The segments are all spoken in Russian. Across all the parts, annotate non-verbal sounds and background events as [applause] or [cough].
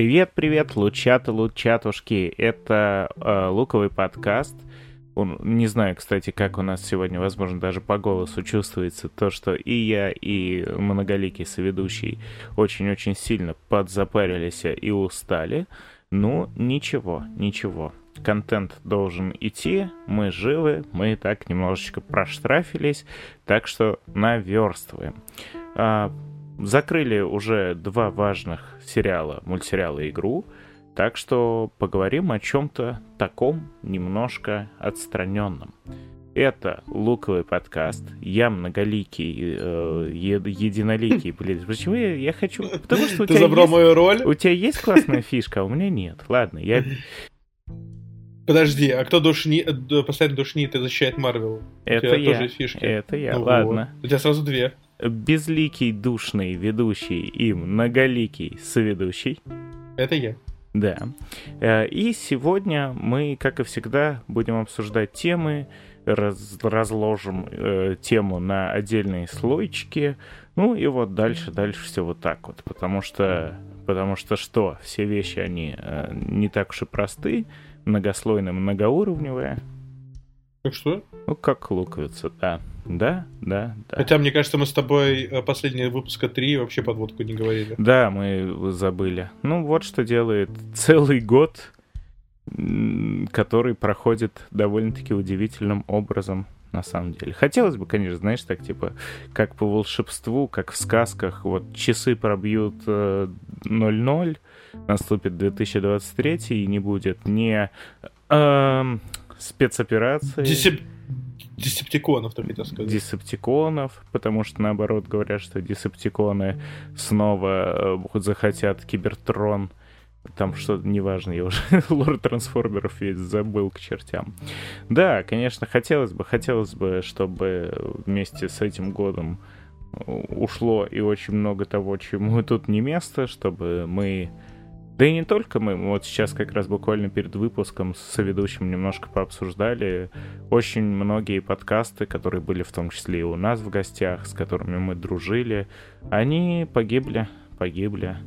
Привет, привет, лучата, лучатушки. Это э, луковый подкаст. Он, не знаю, кстати, как у нас сегодня, возможно, даже по голосу чувствуется то, что и я, и многоликий соведущий очень-очень сильно подзапарились и устали. Ну, ничего, ничего. Контент должен идти, мы живы, мы так немножечко проштрафились, так что наверстываем. Закрыли уже два важных сериала, мультсериала и игру, так что поговорим о чем-то таком немножко отстраненном. Это луковый подкаст. Я многоликий, э, единоликий. Блин, [laughs] почему я, я хочу... Потому что у Ты тебя забрал есть, мою роль? У тебя есть классная фишка, а у меня нет. Ладно, я... Подожди, а кто душни... Э, постоянно душнит и защищает Марвел? Это я. Тоже фишки. Это я, ну, ладно. Вот. У тебя сразу две безликий, душный ведущий и многоликий соведущий. Это я. Да. Э, и сегодня мы, как и всегда, будем обсуждать темы, раз, разложим э, тему на отдельные слойчики, ну и вот дальше, дальше все вот так вот, потому что, потому что что, все вещи, они э, не так уж и просты, многослойные, многоуровневые. Как что? Ну, как луковица, да. Да, да, да. Хотя, мне кажется, мы с тобой э, последний выпуска 3 вообще подводку не говорили. Да, мы забыли. Ну, вот что делает целый год, который проходит довольно-таки удивительным образом на самом деле. Хотелось бы, конечно, знаешь, так типа, как по волшебству, как в сказках, вот часы пробьют э, 0-0, наступит 2023 и не будет ни э, спецоперации. Десеп... Десептиконов, ты хотел сказать. Десептиконов, потому что, наоборот, говорят, что десептиконы снова э, захотят Кибертрон. Там что-то неважно, я уже [laughs] лорд трансформеров весь забыл к чертям. Да, конечно, хотелось бы, хотелось бы, чтобы вместе с этим годом ушло и очень много того, чему тут не место, чтобы мы да и не только мы. Вот сейчас как раз буквально перед выпуском с соведущим немножко пообсуждали очень многие подкасты, которые были в том числе и у нас в гостях, с которыми мы дружили. Они погибли, погибли.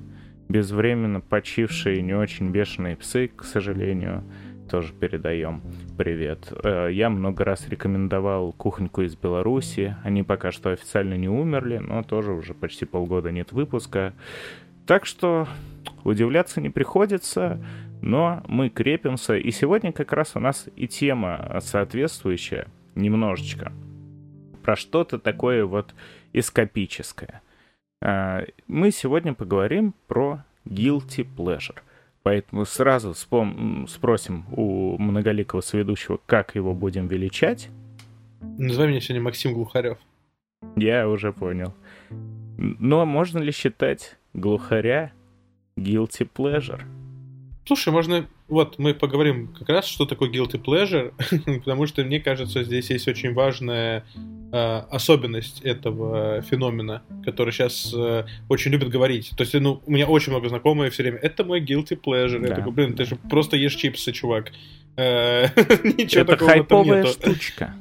Безвременно почившие не очень бешеные псы, к сожалению, тоже передаем привет. Э, я много раз рекомендовал кухоньку из Беларуси. Они пока что официально не умерли, но тоже уже почти полгода нет выпуска. Так что удивляться не приходится, но мы крепимся. И сегодня как раз у нас и тема соответствующая немножечко. Про что-то такое вот эскапическое. А, мы сегодня поговорим про guilty pleasure. Поэтому сразу вспом- спросим у многоликого соведущего, как его будем величать. Называй меня сегодня Максим Глухарев. Я уже понял. Но можно ли считать глухаря guilty pleasure? Слушай, можно... Вот, мы поговорим как раз, что такое guilty pleasure, [laughs] потому что, мне кажется, здесь есть очень важная э, особенность этого феномена, который сейчас э, очень любят говорить. То есть, ну, у меня очень много знакомых все время, это мой guilty pleasure. Да. Я такой, блин, ты же просто ешь чипсы, чувак. Э, [laughs] ничего это такого хайповая штучка.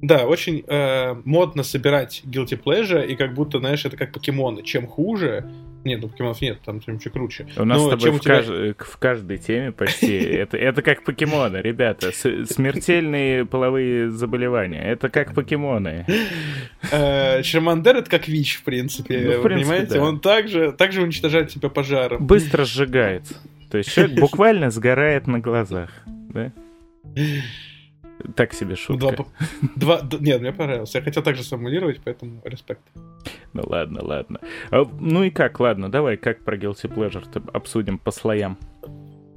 Да, очень э, модно собирать guilty pleasure, и как будто, знаешь, это как покемоны. Чем хуже, нет, ну покемонов нет, там чем чуть круче. У нас Но с тобой в, тебя... кажд... в каждой теме почти. [laughs] Это, это как покемоны, ребята. Смертельные половые заболевания. Это как покемоны. Э, Чермандер это как ВИЧ, в принципе. Ну, понимаете? Он также, уничтожает тебя пожаром. Быстро сжигается. То есть человек [laughs] буквально сгорает на глазах. Да? [laughs] Так себе шутка. Два, [laughs] два, нет, мне понравилось. Я хотел также сформулировать, поэтому респект. Ну ладно, ладно. А, ну и как, ладно, давай как про Guilty Pleasure обсудим по слоям.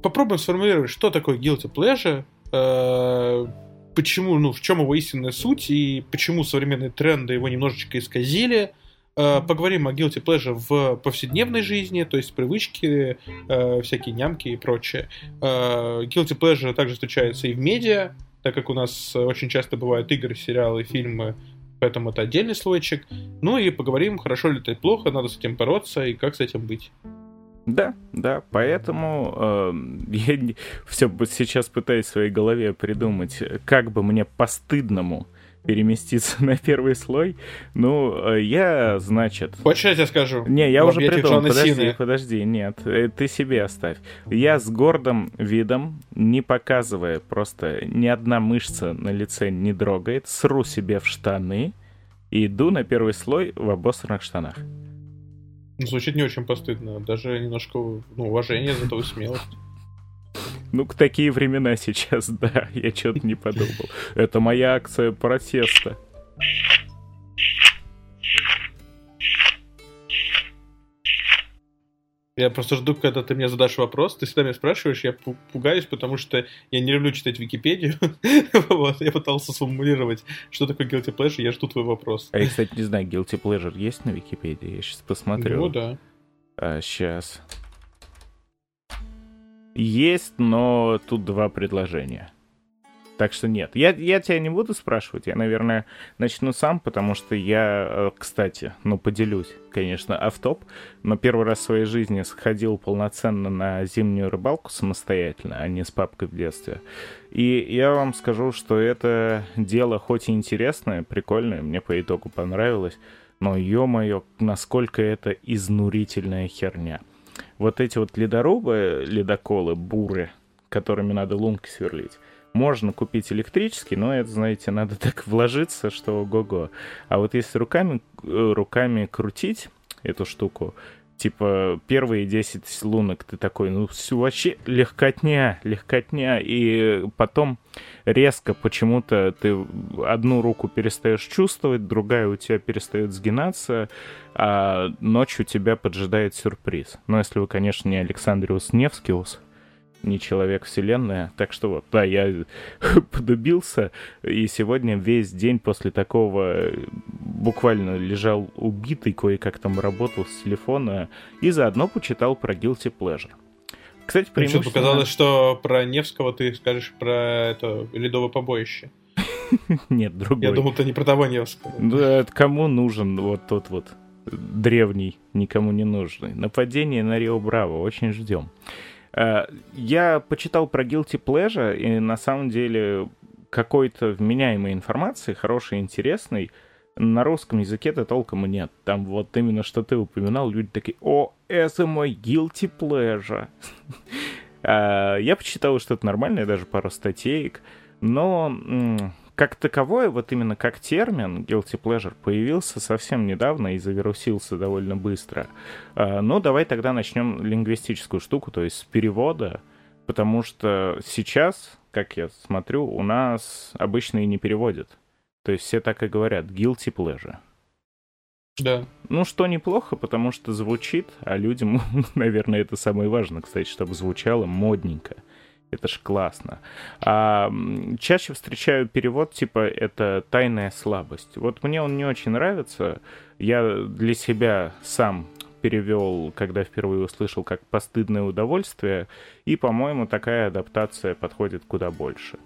Попробуем сформулировать, что такое Guilty Pleasure, э, почему, ну, в чем его истинная суть и почему современные тренды его немножечко исказили. Э, поговорим о guilty pleasure в повседневной жизни, то есть привычки, э, всякие нямки и прочее. Guilty pleasure также встречается и в медиа, так как у нас очень часто бывают игры, сериалы, фильмы, поэтому это отдельный слойчик. Ну и поговорим, хорошо ли это плохо, надо с этим бороться и как с этим быть. Да, да, поэтому э, [laughs] я все сейчас пытаюсь в своей голове придумать, как бы мне постыдному переместиться [laughs] на первый слой. Ну, э, я, значит... Хочешь, я тебе скажу? Не, я уже придумал. Подожди, Сины. подожди, нет. Э, ты себе оставь. Я с гордым видом, не показывая, просто ни одна мышца на лице не дрогает, сру себе в штаны и иду на первый слой в обосранных штанах. Ну, звучит не очень постыдно. Даже немножко ну, уважение за твою смелость. Ну, к такие времена сейчас, [laughs] да, я что-то не подумал. Это моя акция протеста. Я просто жду, когда ты мне задашь вопрос. Ты всегда меня спрашиваешь, я пугаюсь, потому что я не люблю читать Википедию. [laughs] вот, я пытался сформулировать, что такое guilty pleasure, я жду твой вопрос. А я, кстати, не знаю, guilty pleasure есть на Википедии? Я сейчас посмотрю. Ну, да. А, сейчас. Есть, но тут два предложения. Так что нет. Я, я тебя не буду спрашивать, я, наверное, начну сам, потому что я, э, кстати, ну, поделюсь, конечно, автоп, но первый раз в своей жизни сходил полноценно на зимнюю рыбалку самостоятельно, а не с папкой в детстве. И я вам скажу, что это дело хоть и интересное, прикольное, мне по итогу понравилось, но, ё-моё, насколько это изнурительная херня — вот эти вот ледорубы, ледоколы, буры, которыми надо лунки сверлить, можно купить электрический, но это, знаете, надо [laughs] так вложиться, что го-го. А вот если руками, э, руками крутить эту штуку, типа, первые 10 лунок ты такой, ну, все вообще легкотня, легкотня, и потом резко почему-то ты одну руку перестаешь чувствовать, другая у тебя перестает сгинаться, а ночью тебя поджидает сюрприз. Но если вы, конечно, не Александриус Невскиус, не человек вселенная. Так что вот, да, я [laughs] подубился, и сегодня весь день после такого буквально лежал убитый, кое-как там работал с телефона, и заодно почитал про Guilty Pleasure. Кстати, преимущественно... Что показалось, что про Невского ты скажешь про это ледовое побоище. [laughs] Нет, другой. Я думал, ты не про того Невского. Да, кому нужен вот тот вот древний, никому не нужный. Нападение на Рио Браво, очень ждем. Э, я почитал про Guilty Pleasure, и на самом деле какой-то вменяемой информации, хорошей, интересной, на русском языке-то толком и нет. Там вот именно что ты упоминал, люди такие, о, это мой guilty pleasure. А, [laughs] я почитал что-то нормальное, даже пару статейк, но как таковое, вот именно как термин guilty pleasure появился совсем недавно и завирусился довольно быстро. А, но давай тогда начнем лингвистическую штуку, то есть с перевода, потому что сейчас, как я смотрю, у нас обычно и не переводят. То есть все так и говорят guilty pleasure. Да. Ну, что неплохо, потому что звучит, а людям, [laughs] наверное, это самое важное, кстати, чтобы звучало модненько. Это ж классно. А чаще встречаю перевод типа это тайная слабость. Вот мне он не очень нравится. Я для себя сам перевел, когда впервые услышал, как постыдное удовольствие, и, по-моему, такая адаптация подходит куда больше.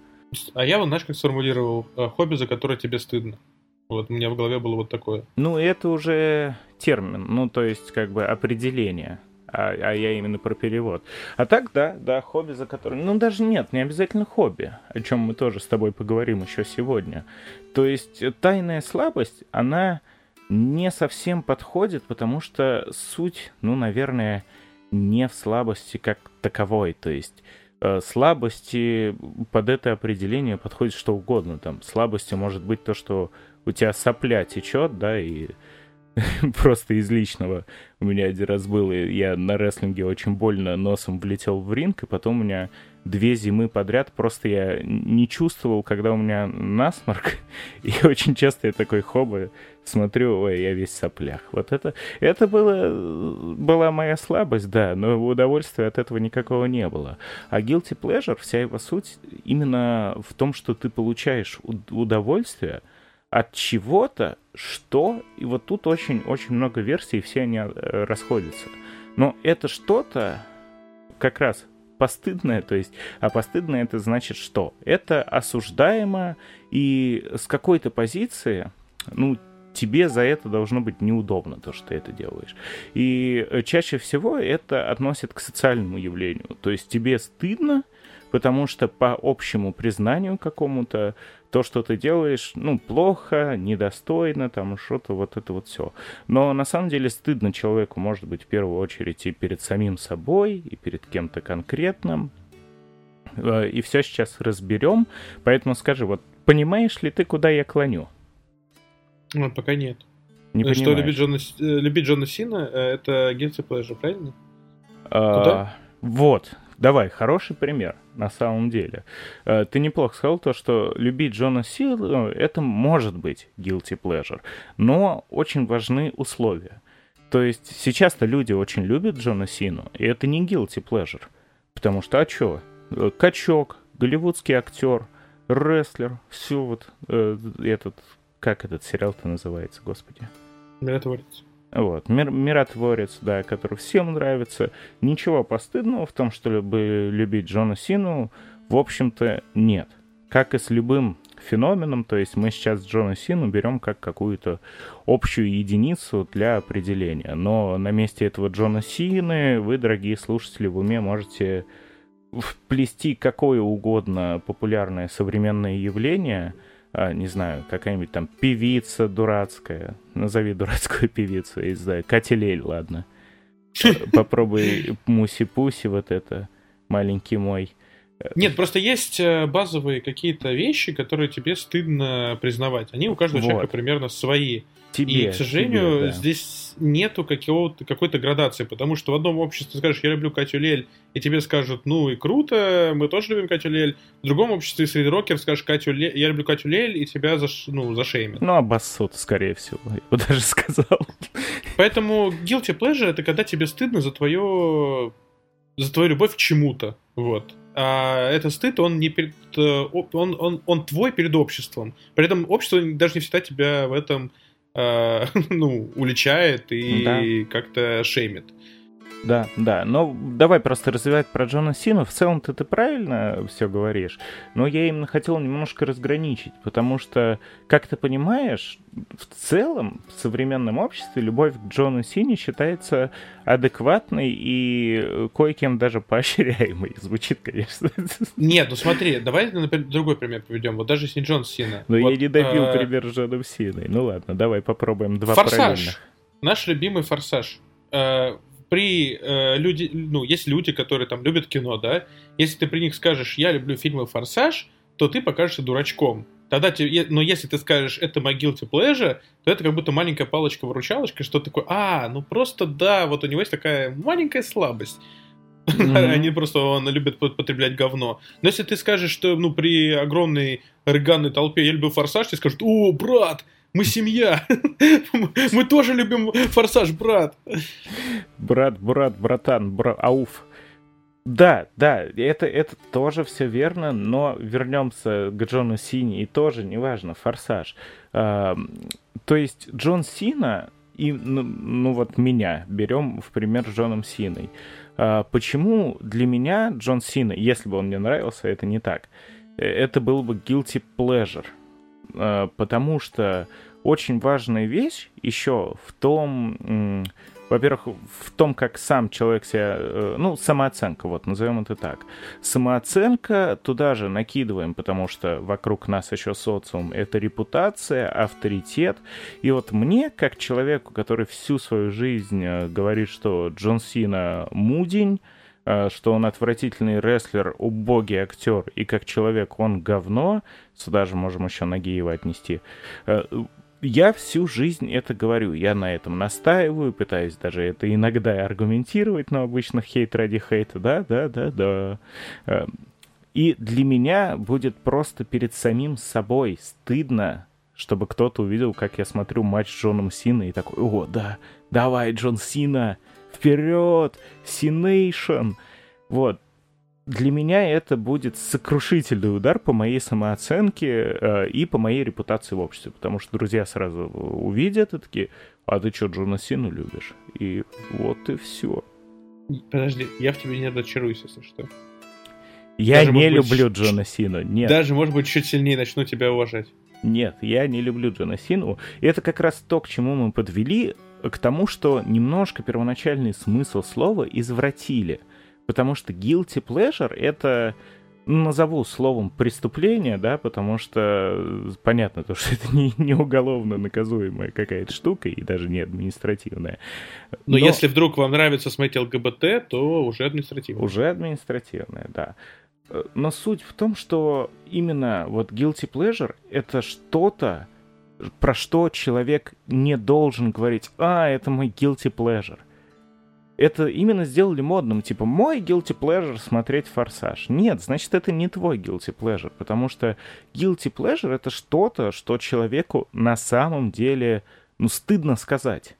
А я, вот, знаешь, как сформулировал, э, хобби, за которое тебе стыдно. Вот у меня в голове было вот такое. Ну, это уже термин, ну, то есть, как бы определение а, а я именно про перевод. А так, да, да, хобби, за которым... Ну, даже нет, не обязательно хобби, о чем мы тоже с тобой поговорим еще сегодня. То есть тайная слабость, она не совсем подходит, потому что суть, ну, наверное, не в слабости как таковой. То есть э, слабости под это определение подходит что угодно. Там слабостью может быть то, что у тебя сопля течет, да, и [laughs] просто из личного. У меня один раз было, я на рестлинге очень больно носом влетел в ринг, и потом у меня две зимы подряд просто я не чувствовал, когда у меня насморк. [laughs] И очень часто я такой хоба смотрю, ой, я весь в соплях. Вот это, это было, была моя слабость, да, но удовольствия от этого никакого не было. А guilty pleasure, вся его суть именно в том, что ты получаешь удовольствие — от чего-то, что, и вот тут очень-очень много версий, все они э, расходятся. Но это что-то как раз постыдное, то есть, а постыдное это значит что? Это осуждаемо, и с какой-то позиции, ну, тебе за это должно быть неудобно, то, что ты это делаешь. И чаще всего это относят к социальному явлению. То есть тебе стыдно, потому что по общему признанию какому-то то, что ты делаешь, ну, плохо, недостойно, там, что-то вот это вот все. Но на самом деле стыдно человеку, может быть, в первую очередь и перед самим собой, и перед кем-то конкретным. Э, и все сейчас разберем. Поэтому скажи, вот понимаешь ли ты, куда я клоню? Ну, пока нет. Не Э, Что понимаешь. любить Джона, э, любить Джона Сина, это guilty pleasure, правильно? А, Куда? Вот, давай, хороший пример, на самом деле. Э, Ты неплохо сказал то, что любить Джона Силу, это может быть guilty pleasure, но очень важны условия. То есть сейчас-то люди очень любят Джона Сину, и это не guilty pleasure. Потому что, а чё? Э, Качок, голливудский актер, рестлер, все вот э, этот, как этот сериал-то называется, господи? Миротворец. Вот, мир, миротворец, да, который всем нравится. Ничего постыдного в том, чтобы любить Джона Сину, в общем-то, нет. Как и с любым феноменом, то есть мы сейчас Джона Сину берем как какую-то общую единицу для определения. Но на месте этого Джона Сины вы, дорогие слушатели, в уме можете вплести какое угодно популярное современное явление, не знаю, какая-нибудь там певица дурацкая, назови дурацкую [laughs] певицу, я не знаю, Катя Лель, ладно. Попробуй Муси-Пуси вот это, маленький мой. Нет, просто есть э, базовые какие-то вещи, которые тебе стыдно признавать. Они у каждого Вот. человека примерно свои. Тебе, и, к сожалению, тебе, да. здесь нету какой-то градации, потому что в одном обществе ты скажешь, я люблю Катю Лель, и тебе скажут, ну и круто, мы тоже любим Катю Лель. В другом обществе среди рокеров скажешь, Катю Лель, я люблю Катю Лель, и тебя заш... ну, зашеймят. Ну, обоссут, скорее всего, я бы [laughs] даже сказал. Поэтому guilty pleasure это когда тебе стыдно за твое за твою любовь к чему-то, вот. А этот стыд, он не перед, э, он, он, он твой перед обществом. При этом общество даже не всегда тебя в этом э, [laughs] ну, уличает и как-то шеймит. Да, да. Но давай просто развивать про Джона Сину. В целом-то ты правильно все говоришь. Но я именно хотел немножко разграничить, потому что, как ты понимаешь, в целом в современном обществе любовь к Джону Сине считается адекватной и э, кое-кем даже поощряемой. [laughs] Звучит, конечно. Нет, ну смотри, давай например, другой пример приведем. Вот даже если не Джон Сина. Но Вот, я не добил э, пример с Джоном Синой. Ну ладно, давай попробуем два Форсаж. параллельных. Наш любимый форсаж. При э, люди, ну, есть люди, которые там любят кино, да. Если ты при них скажешь, я люблю фильмы Форсаж, то ты покажешься дурачком. Тогда тебе, но если ты скажешь, это my guilty pleasure, то это как будто маленькая палочка-выручалочка, что такое, а, ну просто да, вот у него есть такая маленькая слабость. Мгм. [laughs] Они просто, он любит по- потреблять говно. Но если ты скажешь, что, ну, при огромной рыганной толпе я люблю форсаж, тебе скажут, о, брат, мы семья, [laughs] мы тоже любим форсаж, брат. Брат, брат, братан, бра... ауф. Да, да, это, это тоже все верно, но вернемся к Джону Сине, и тоже, неважно, форсаж. А, то есть Джон Сина и, ну, ну вот меня берем в пример с Джоном Синой. А, почему для меня Джон Сина, если бы он мне нравился, это не так, э, это был бы guilty pleasure. А, потому что очень важная вещь еще в том, во-первых, в том, как сам человек себя, э, ну, самооценка, вот, назовем это так. Самооценка туда же накидываем, потому что вокруг нас еще социум, это репутация, авторитет. И вот мне, как человеку, который всю свою жизнь э, говорит, что Джон Сина мудень, э, что он отвратительный рестлер, убогий актер, и как человек он говно, сюда же можем еще Нагиева отнести, я всю жизнь это говорю, я на этом настаиваю, пытаюсь даже это иногда аргументировать, но обычно хейт ради хейта, да, да, да, да. Э, И для меня будет просто перед самим собой стыдно, чтобы кто-то увидел, как я смотрю матч с Джоном Синой и такой, о, да, давай, Джон Сина, вперед, Синейшн. Вот, для меня это будет сокрушительный удар по моей самооценке э, и по моей репутации в обществе, потому что друзья сразу увидят и такие, а ты что, Джона Сину любишь? И вот и все. Подожди, я в тебе не разочаруюсь, если что. Я Даже, не быть, люблю Джона Сину, нет. Даже, может быть, чуть сильнее начну тебя уважать. Нет, я не люблю Джона Сину. И это как раз то, к чему мы подвели, к тому, что немножко первоначальный смысл слова извратили. Потому что guilty pleasure — это назову словом преступление, да, потому что понятно, то, что [laughs] это не, не уголовно наказуемая какая-то штука и даже не административная. Но, Но если вдруг вам нравится смотреть ЛГБТ, то уже административная. Уже административная, да. Но суть в том, что именно вот guilty pleasure — это что-то, про что человек не должен говорить, а, это мой guilty pleasure это именно сделали модным. Типа, мой guilty pleasure смотреть «Форсаж». Нет, значит, это не твой guilty pleasure, потому что guilty pleasure — это что-то, что человеку на самом деле, ну, стыдно сказать.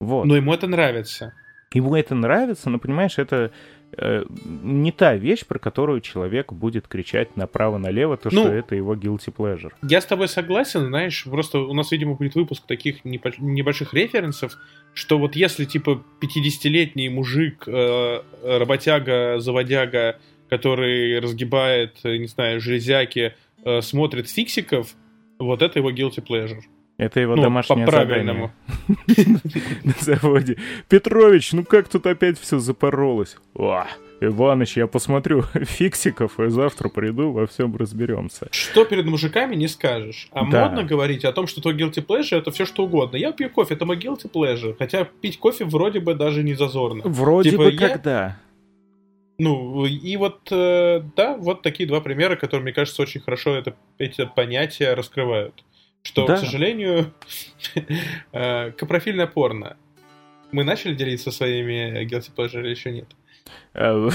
Вот. Но ему это нравится. Ему это нравится, но, понимаешь, это не та вещь, про которую человек будет кричать направо-налево, то, ну, что это его guilty pleasure. Я с тобой согласен, знаешь, просто у нас, видимо, будет выпуск таких небольших референсов, что вот если, типа, 50-летний мужик, э, работяга, заводяга, который разгибает, не знаю, железяки, э, смотрит фиксиков, вот это его guilty pleasure. Это его ну, домашнее по задание. [laughs] На заводе. Петрович, ну как тут опять все запоролось? О, Иваныч, я посмотрю [laughs] фиксиков и завтра приду, во всем разберемся. Что перед мужиками не скажешь. А да. модно говорить о том, что твой guilty pleasure это все что угодно. Я пью кофе, это мой guilty pleasure. Хотя пить кофе вроде бы даже не зазорно. Вроде типа, бы я... когда. Ну, и вот, э, да, вот такие два примера, которые, мне кажется, очень хорошо это, эти понятия раскрывают. Что, да. к сожалению, [laughs] э, капрофильное порно. Мы начали делиться своими guilty pleasure или еще нет? Э,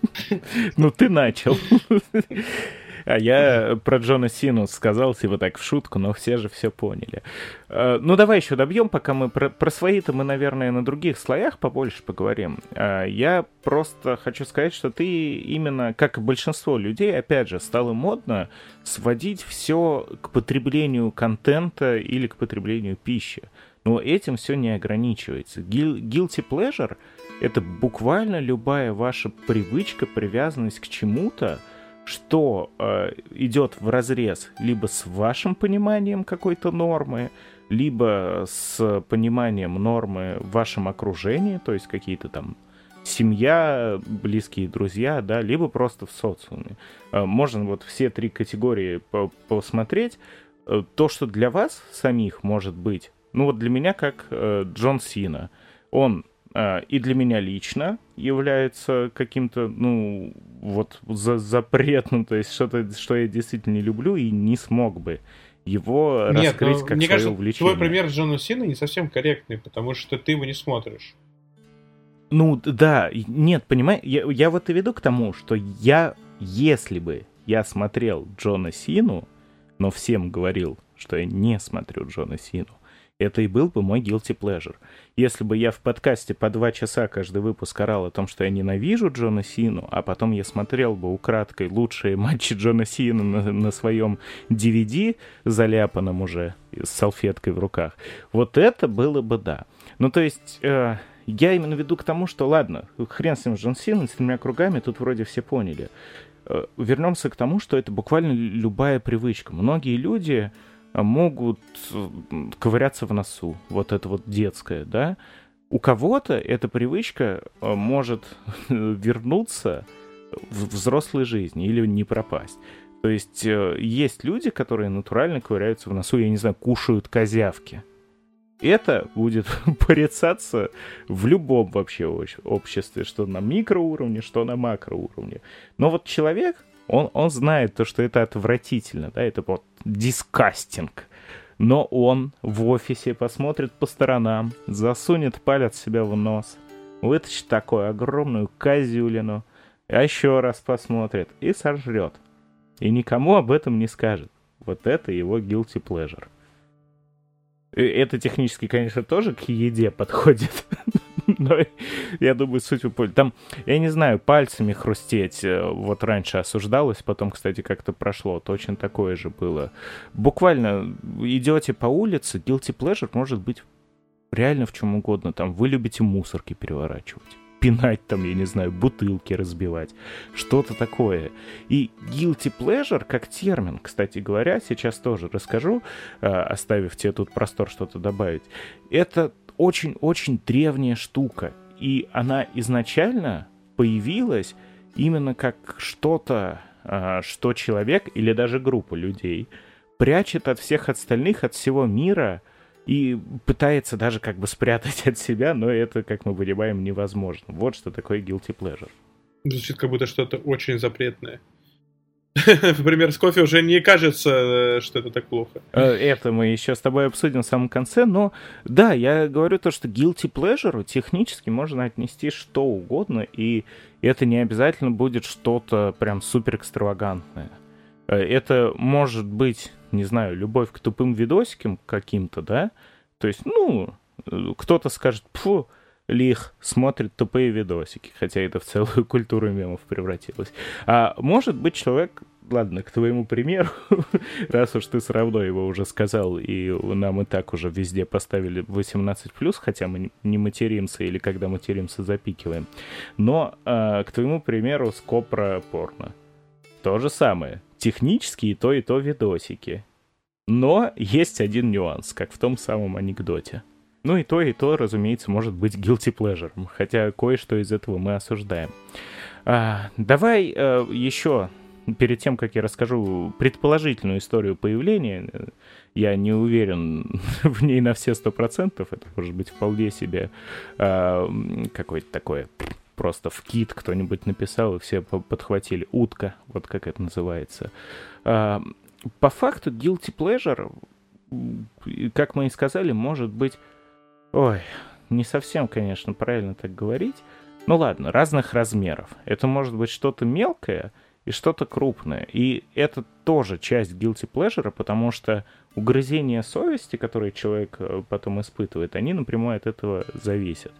[laughs] ну, ты начал. [laughs] А я про Джона Сину сказал, типа так, в шутку, но все же все поняли. Э, ну, давай еще добьем, пока мы про, про свои-то мы, наверное, на других слоях побольше поговорим. Э, я просто хочу сказать, что ты именно, как и большинство людей, опять же, стало модно сводить все к потреблению контента или к потреблению пищи. Но этим все не ограничивается. Guilty pleasure — это буквально любая ваша привычка, привязанность к чему-то, что э, идет в разрез либо с вашим пониманием какой-то нормы, либо с пониманием нормы в вашем окружении, то есть какие-то там семья, близкие друзья, да, либо просто в социуме. Э, можно вот все три категории посмотреть. Э, то, что для вас самих может быть, ну вот для меня как э, Джон Сина. Он и для меня лично является каким-то, ну, вот за запретным, то есть что-то, что я действительно не люблю и не смог бы его Нет, раскрыть ну, как мне свое кажется, увлечение. Твой пример Джона Сина не совсем корректный, потому что ты его не смотришь. Ну, да, нет, понимаешь, я, я вот и веду к тому, что я, если бы я смотрел Джона Сину, но всем говорил, что я не смотрю Джона Сину, это и был бы мой guilty pleasure. Если бы я в подкасте по два часа каждый выпуск орал о том, что я ненавижу Джона Сину, а потом я смотрел бы украдкой лучшие матчи Джона Сина на, на своем DVD, заляпанном уже, с салфеткой в руках, вот это было бы да. Ну, то есть... Э, я именно веду к тому, что, ладно, хрен с ним Джон Сина, с тремя кругами, тут вроде все поняли. Э, вернемся к тому, что это буквально любая привычка. Многие люди могут ковыряться в носу, вот это вот детское, да, у кого-то эта привычка э, может [laughs] вернуться в взрослой жизни или не пропасть. То есть э, есть люди, которые натурально ковыряются в носу, я не знаю, кушают козявки. Это будет [laughs] порицаться в любом вообще обществе, что на микроуровне, что на макроуровне. Но вот человек, он, он знает то, что это отвратительно, да, это вот дискастинг. Но он в офисе посмотрит по сторонам, засунет палец себе в нос, вытащит такую огромную козюлину, а еще раз посмотрит и сожрет. И никому об этом не скажет. Вот это его guilty pleasure. Это технически, конечно, тоже к еде подходит. [laughs] [laughs] Но я думаю, суть вы Там, я не знаю, пальцами хрустеть э, вот раньше осуждалось, потом, кстати, как-то прошло. Точно такое же было. Буквально идете по улице, guilty pleasure может быть реально в чем угодно. Там вы любите мусорки переворачивать пинать там, я не знаю, бутылки разбивать, что-то такое. И guilty pleasure как термин, кстати говоря, сейчас тоже расскажу, э, оставив тебе тут простор что-то добавить, это очень-очень древняя штука. И она изначально появилась именно как что-то а, что человек или даже группа людей прячет от всех остальных, от всего мира и пытается даже как бы спрятать [laughs] от себя, но это, как мы понимаем, невозможно. Вот что такое guilty pleasure. Звучит как будто что-то очень запретное. [laughs] Например, с кофе уже не кажется, э, что это так плохо. Э, это мы еще с тобой обсудим в самом конце, но да, я говорю то, что guilty pleasure технически можно отнести что угодно, и это не обязательно будет что-то прям супер экстравагантное. Э, это может быть, не знаю, любовь к тупым видосикам каким-то, да? То есть, ну, кто-то скажет, фу, лих смотрит тупые видосики, хотя это в целую культуру мемов превратилось. А может быть человек, ладно, к твоему примеру, [laughs] раз уж ты все равно его уже сказал, и нам и так уже везде поставили 18+, хотя мы не материмся или когда материмся запикиваем, но а, к твоему примеру скопра порно. То же самое. Технически и то, и то видосики. Но есть один нюанс, как в том самом анекдоте. Ну и то, и то, разумеется, может быть guilty pleasure, хотя кое-что из этого мы осуждаем. А, давай а, еще, перед тем, как я расскажу предположительную историю появления, я не уверен [laughs] в ней на все сто процентов, это может быть вполне себе а, какое-то такое просто в кит кто-нибудь написал, и все подхватили. Утка, вот как это называется. А, по факту guilty pleasure, как мы и сказали, может быть Ой, не совсем, конечно, правильно так говорить. Ну ладно, разных размеров. Это может быть что-то мелкое и что-то крупное. И это тоже часть guilty pleasure, потому что угрызения совести, которые человек э, потом испытывает, они напрямую от этого зависят.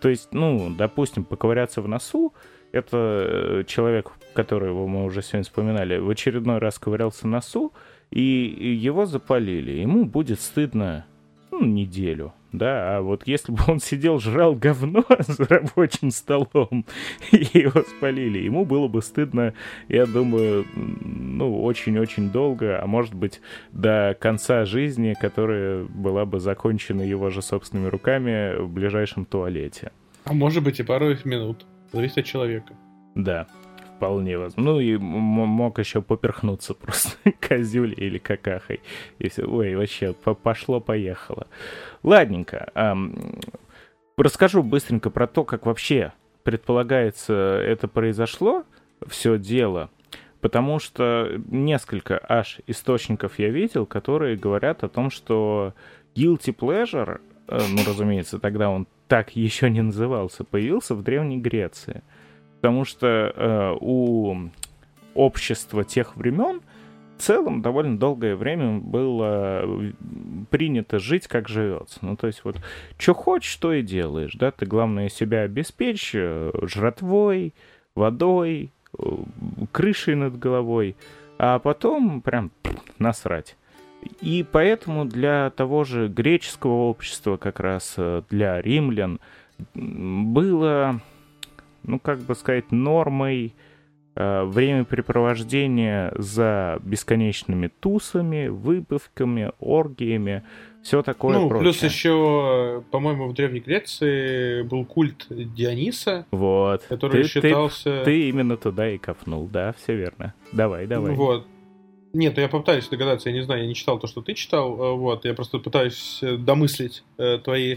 То есть, ну, допустим, поковыряться в носу, это э, человек, которого мы уже сегодня вспоминали, в очередной раз ковырялся в носу, и его запалили. Ему будет стыдно ну, неделю, да, а вот если бы он сидел, жрал говно [laughs] за рабочим столом, [laughs] и его спалили, ему было бы стыдно, я думаю, ну, очень-очень долго, а может быть, до конца жизни, которая была бы закончена его же собственными руками в ближайшем туалете. А может быть и пару минут, зависит от человека. Да. Вполне возможно. Ну и мог еще поперхнуться [laughs] просто козюлей или какахой. И все, ой, вообще, пошло-поехало. Ладненько. Эм, расскажу быстренько про то, как вообще предполагается это произошло, все дело. Потому что несколько аж источников я видел, которые говорят о том, что guilty pleasure, э, ну, разумеется, тогда он так еще не назывался, появился в Древней Греции – Потому что э, у общества тех времен в целом довольно долгое время было принято жить, как живется. Ну, то есть вот, что хочешь, то и делаешь, да, ты, главное, себя обеспечь э, жратвой, водой, э, крышей над головой, а потом прям насрать. И поэтому для того же греческого общества, как раз э, для римлян, было ну, как бы сказать, нормой э, времяпрепровождения за бесконечными тусами, выпивками, оргиями, все такое ну, прочее. плюс еще, по-моему, в Древней Греции был культ Диониса, вот. который ты, считался... Ты, ты именно туда и копнул, да, все верно. Давай, давай. Вот. Нет, я попытаюсь догадаться, я не знаю, я не читал то, что ты читал, э, вот, я просто пытаюсь э, домыслить э, твои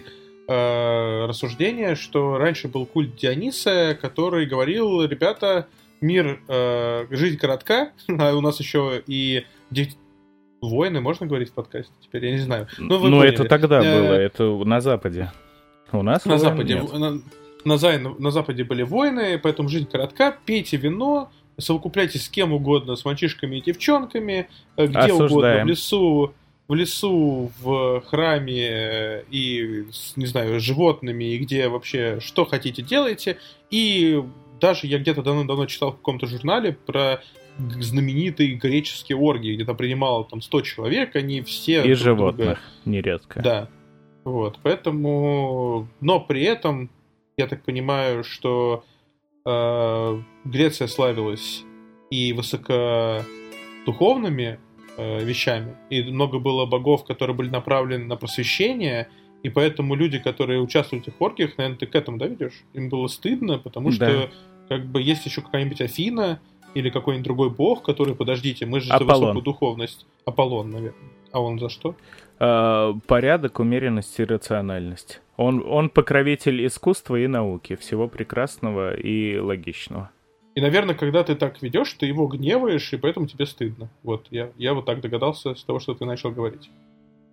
э, рассуждение, что раньше был культ Диониса, который говорил, ребята, мир, э, жизнь коротка, [laughs] а у нас еще и войны, можно говорить в подкасте теперь, я не знаю. Ну, Но это тогда э, было, это на Западе. У нас на Западе, нет. на, на, на Западе были войны, поэтому жизнь коротка, пейте вино, совокупляйтесь с кем угодно, с мальчишками и девчонками, э, где Осуждаем. угодно, в лесу, в лесу, в храме и, не знаю, с животными, и где вообще что хотите делаете. И даже я где-то давно-давно читал в каком-то журнале про знаменитые греческие оргии, где там принимало там 100 человек, они все... И животных, друга... нередко. Да. Вот, поэтому... Но при этом, я так понимаю, что э, Греция славилась и высокодуховными э, вещами. И много было богов, которые были направлены на просвещение, и поэтому люди, которые участвуют в этих оргиях, наверное, ты к этому, да, ведешь? Им было стыдно, потому да. что как бы есть еще какая-нибудь Афина, Или какой-нибудь другой бог, который, подождите, мы же Аполлон. за высокую духовность. Аполлон, наверное. А он за что? Э, порядок, умеренность и рациональность. Он, он покровитель искусства и науки, всего прекрасного и логичного. И, наверное, когда ты так ведешь, ты его гневаешь, и поэтому тебе стыдно. Вот, я, я вот так догадался с того, что ты начал говорить.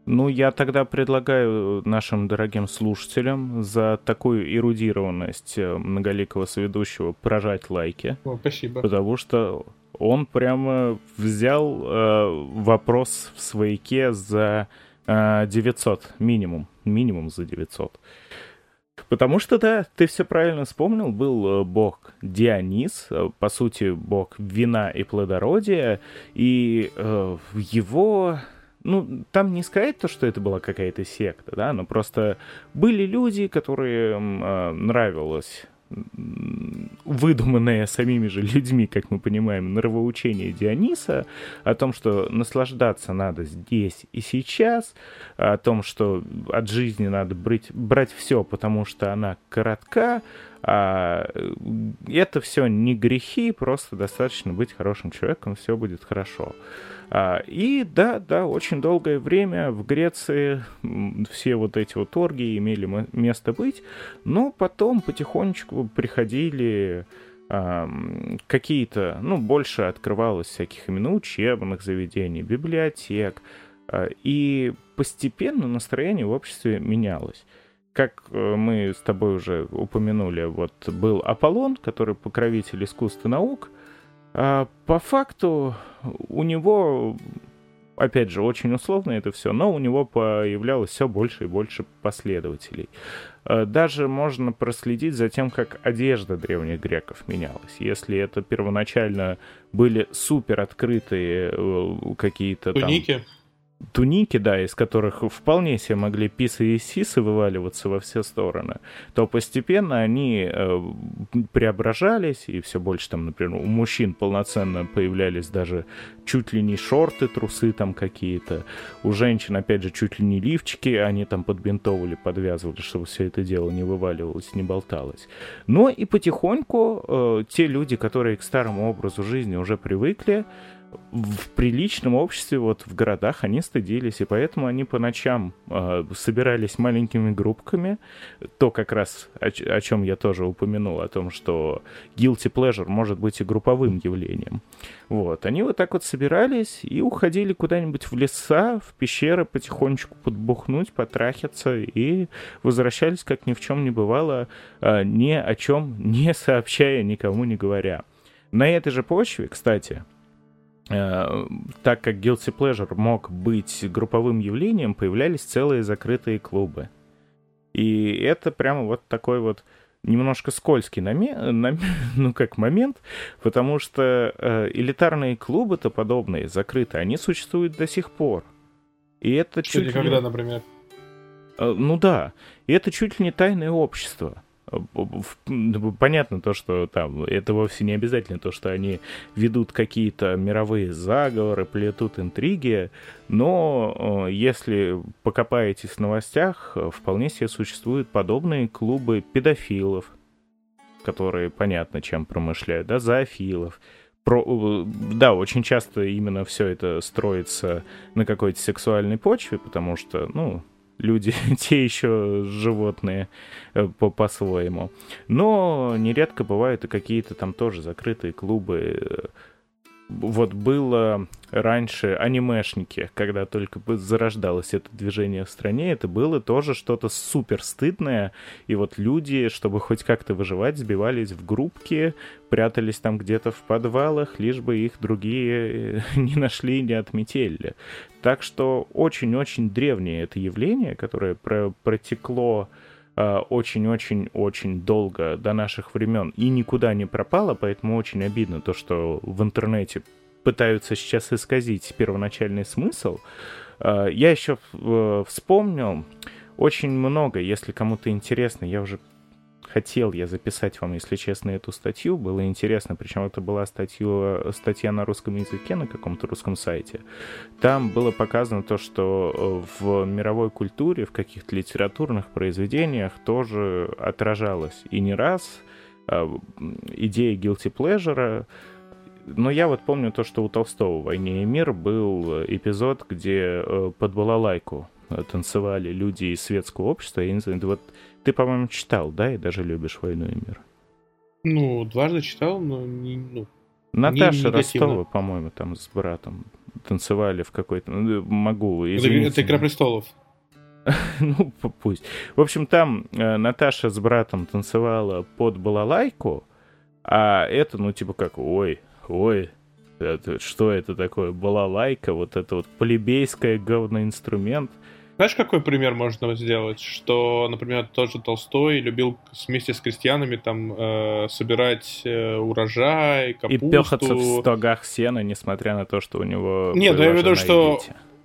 Ну, я тогда предлагаю нашим дорогим слушателям за такую эрудированность э, многоликого соведущего прожать лайки. О, спасибо. Потому что он прямо взял э, вопрос в свояке за э, 900 минимум. Минимум за 900. Потому что, да, ты все правильно вспомнил, был э, бог Дионис, э, по сути, бог вина и плодородия, и э, его ну, там не сказать то, что это была какая-то секта, да, но просто были люди, которым э, нравилось выдуманное самими же людьми, как мы понимаем, нравоучение Диониса о том, что наслаждаться надо здесь и сейчас, о том, что от жизни надо брать, брать все, потому что она коротка, а это все не грехи, просто достаточно быть хорошим человеком, все будет хорошо. А, и да, да, очень долгое время в Греции все вот эти вот торги имели место быть, но потом потихонечку приходили какие-то, ну, больше открывалось всяких именно учебных заведений, библиотек, а, и постепенно настроение в обществе менялось. Как э, мы с тобой уже упомянули, вот был Аполлон, который покровитель искусств и наук, по факту у него, опять же, очень условно это все, но у него появлялось все больше и больше последователей. А даже можно проследить за тем, как одежда древних греков менялась. Если это первоначально были супер открытые э, какие-то там... Туники? Туники, да, из которых вполне себе могли писы и сисы вываливаться во все стороны, то постепенно они э, преображались, и все больше там, например, у мужчин полноценно появлялись даже чуть ли не шорты, трусы там какие-то, у женщин, опять же, чуть ли не лифчики, они там подбинтовывали, подвязывали, чтобы все это дело не вываливалось, не болталось. Но и потихоньку э, те люди, которые к старому образу жизни уже привыкли, в приличном обществе, вот в городах, они стыдились, и поэтому они по ночам э, собирались маленькими группками. То как раз, о, о чем я тоже упомянул, о том, что guilty pleasure может быть и групповым явлением. Вот, они вот так вот собирались и уходили куда-нибудь в леса, в пещеры потихонечку подбухнуть, потрахиться и возвращались, как ни в чем не бывало, э, ни о чем не сообщая, никому не говоря. На этой же почве, кстати, так как Guilty Pleasure мог быть групповым явлением, появлялись целые закрытые клубы. И это прямо вот такой вот немножко скользкий наме... Нам... [laughs] ну, как момент, потому что э, элитарные клубы-то подобные, закрытые, они существуют до сих пор. И это Что, чуть никогда, ли... например? Э, ну да, и это чуть ли не тайное общество. Ну, понятно то, что там это вовсе не обязательно то, что они ведут какие-то мировые заговоры, плетут интриги, но э, если покопаетесь в новостях, вполне себе существуют подобные клубы педофилов, которые понятно чем промышляют, да, зоофилов. Про, э, да, очень часто именно все это строится на какой-то сексуальной почве, потому что, ну, люди [laughs] те еще животные э, по- по-своему. Но нередко бывают и какие-то там тоже закрытые клубы э, вот было раньше анимешники, когда только зарождалось это движение в стране, это было тоже что-то супер стыдное, и вот люди, чтобы хоть как-то выживать, сбивались в группки, прятались там где-то в подвалах, лишь бы их другие [laughs] не нашли и не отметили. Так что очень-очень древнее это явление, которое про протекло Э, очень-очень-очень долго до наших времен и никуда не пропало, поэтому очень обидно то, что в интернете пытаются сейчас исказить первоначальный смысл. Э, я еще э, вспомнил очень много, если кому-то интересно, я уже хотел я записать вам, если честно, эту статью. Было интересно, причем это была статья, статья на русском языке на каком-то русском сайте. Там было показано то, что э, в мировой культуре, в каких-то литературных произведениях тоже отражалось. И не раз э, идея guilty pleasure но я вот помню то, что у Толстого в «Войне и мир» был эпизод, где э, под балалайку танцевали люди из светского общества. Я не знаю, вот ты, по-моему, читал, да, и даже любишь «Войну и мир». Ну, дважды читал, но не, ну, Наташа Ростова, по-моему, там с братом танцевали в какой-то... Ну, могу, извините. Это «Игра престолов». [laughs] ну, пусть. В общем, там э, Наташа с братом танцевала под балалайку, а это, ну, типа как, ой, ой, это, что это такое, балалайка, вот это вот плебейское говноинструмент. Знаешь, какой пример можно сделать? Что, например, тот же Толстой любил вместе с крестьянами там э, собирать э, урожай, капусту. И пехаться в стогах сена, несмотря на то, что у него... Нет, ну я имею в виду, что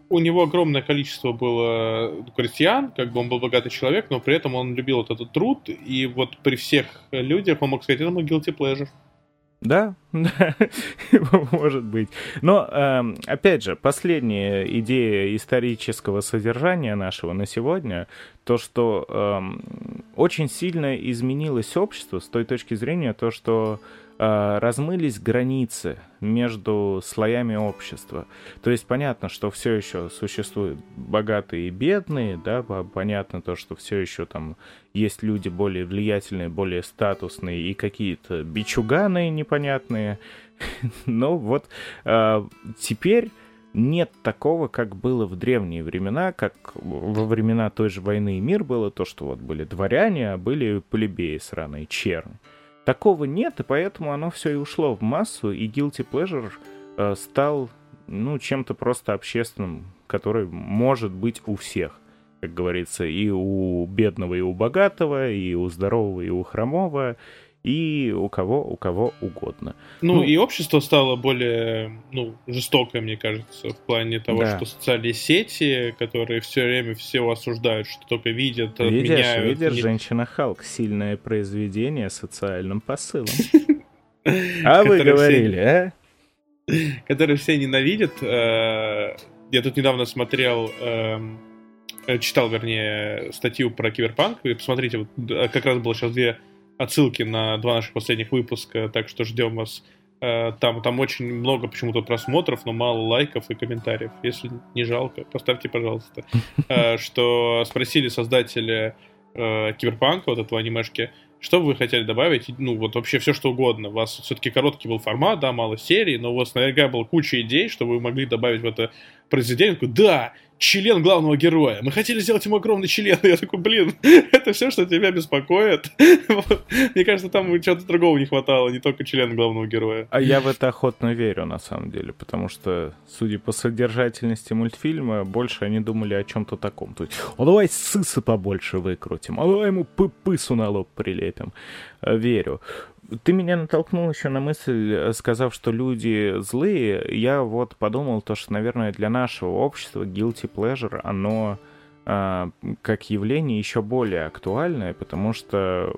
у него огромное количество было крестьян, как бы он был богатый человек, но при этом он любил вот этот труд, и вот при всех людях он мог сказать, это мой guilty pleasure. Да, [laughs] да, может быть. Но, э, опять же, последняя идея исторического содержания нашего на сегодня, то, что э, очень сильно изменилось общество с той точки зрения, то, что размылись границы между слоями общества. То есть понятно, что все еще существуют богатые и бедные, да, понятно то, что все еще там есть люди более влиятельные, более статусные и какие-то бичуганы непонятные. [laughs] Но вот э, теперь нет такого, как было в древние времена, как во времена той же войны и мир было то, что вот были дворяне, а были плебеи сраные, черни. Такого нет, и поэтому оно все и ушло в массу, и Guilty Pleasure э, стал, ну, чем-то просто общественным, который может быть у всех, как говорится, и у бедного, и у богатого, и у здорового, и у хромого, и у кого, у кого угодно. Ну, ну и общество стало более, ну, жестокое, мне кажется, в плане того, да. что социальные сети, которые все время все осуждают, что только видят, видишь, отменяют. Видишь, не... женщина Халк, сильное произведение социальным посылом. [laughs] А вы говорили, а? Которые все ненавидят. Э, я тут недавно смотрел эм, э, читал, вернее, статью про киберпанк. И посмотрите, вот как раз было сейчас две отсылки на два наших последних выпуска, так что ждем вас э, там. Там очень много почему-то просмотров, но мало лайков и комментариев. Если не жалко, поставьте, пожалуйста. [laughs] Э, что спросили создатели э, Киберпанка, вот этого анимешки, что бы вы хотели добавить? Ну, вот вообще все, что угодно. У вас все-таки короткий был формат, да, мало серий, но у вас наверняка была куча идей, что вы могли добавить в это произведение. Да, член главного героя. Мы хотели сделать ему огромный член. [laughs] Я такой, блин, [laughs] это все, что тебя беспокоит. [laughs] Мне кажется, там чего-то другого не хватало, не только член главного героя. А я в это охотно верю, на самом деле, потому что, судя по содержательности мультфильма, больше они думали о чем-то таком. То есть, а давай сысы побольше выкрутим, а давай ему пысу на лоб прилепим. Верю. Ты меня натолкнул еще на мысль, э, сказав, что люди злые. Я вот подумал то, что, наверное, для нашего общества guilty pleasure, оно э, как явление еще более актуальное, потому что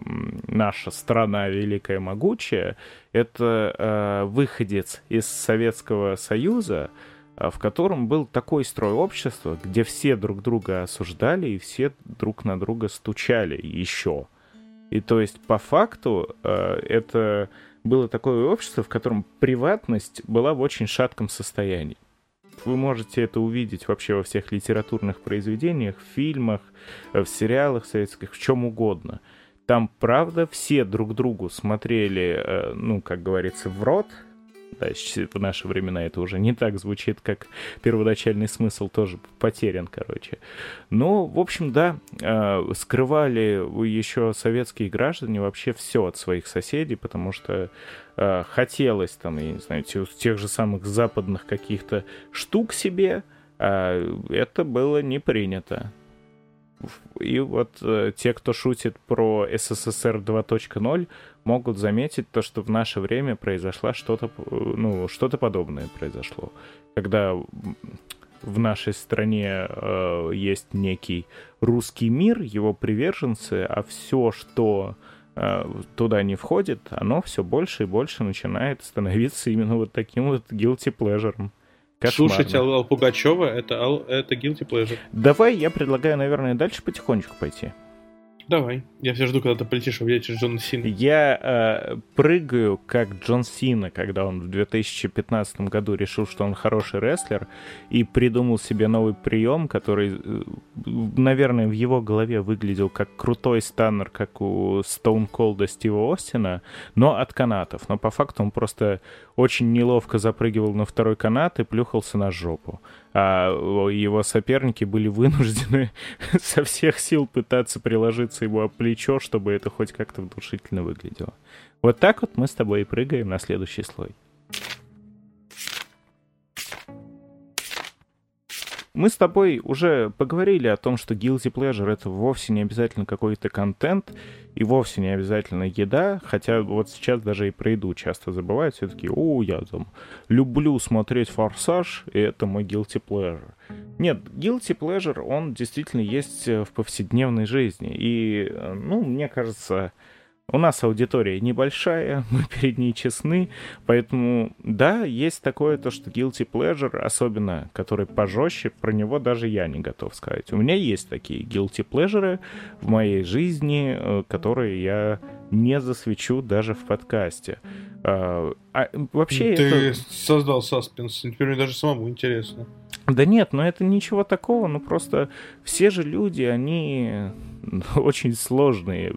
наша страна великая могучая — это э, выходец из Советского Союза, э, в котором был такой строй общества, где все друг друга осуждали и все друг на друга стучали еще. И то есть по факту э, это было такое общество, в котором приватность была в очень шатком состоянии. Вы можете это увидеть вообще во всех литературных произведениях, фильмах, э, в сериалах советских, в чем угодно. Там, правда, все друг другу смотрели, э, ну, как говорится, в рот, да, в наши времена это уже не так звучит, как первоначальный смысл тоже потерян, короче. Но, в общем, да, э, скрывали еще советские граждане вообще все от своих соседей, потому что э, хотелось там, я не знаю, тех же самых западных каких-то штук себе, а это было не принято. И вот э, те, кто шутит про СССР 2.0, могут заметить то, что в наше время произошло что-то, ну, что-то подобное произошло. Когда в нашей стране э, есть некий русский мир, его приверженцы, а все, что э, туда не входит, оно все больше и больше начинает становиться именно вот таким вот guilty pleasure. Кошмарно. Слушать Алла Пугачева это, это guilty pleasure. Давай я предлагаю, наверное, дальше потихонечку пойти. Давай. Я все жду, когда ты полетишь объятия Джона Сина. Я э, прыгаю, как Джон Сина, когда он в 2015 году решил, что он хороший рестлер, и придумал себе новый прием, который, э, наверное, в его голове выглядел как крутой станнер, как у Stone Cold Стива Остина, но от канатов. Но по факту он просто очень неловко запрыгивал на второй канат и плюхался на жопу а его соперники были вынуждены [laughs] со всех сил пытаться приложиться ему о плечо, чтобы это хоть как-то внушительно выглядело. Вот так вот мы с тобой и прыгаем на следующий слой. Мы с тобой уже поговорили о том, что guilty pleasure это вовсе не обязательно какой-то контент и вовсе не обязательно еда, хотя вот сейчас даже и про еду часто забывают, все таки о, я там люблю смотреть «Форсаж», и это мой guilty pleasure. Нет, guilty pleasure, он действительно есть в повседневной жизни, и, ну, мне кажется, у нас аудитория небольшая, [laughs] мы перед ней честны, поэтому, да, есть такое то, что guilty pleasure, особенно который пожестче, про него даже я не готов сказать. У меня есть такие guilty pleasure в моей жизни, э, которые я не засвечу даже в подкасте. А, а вообще Ты это... создал саспенс, теперь мне даже самому интересно. Да нет, но это ничего такого, ну просто все же люди, они [laughs] очень сложные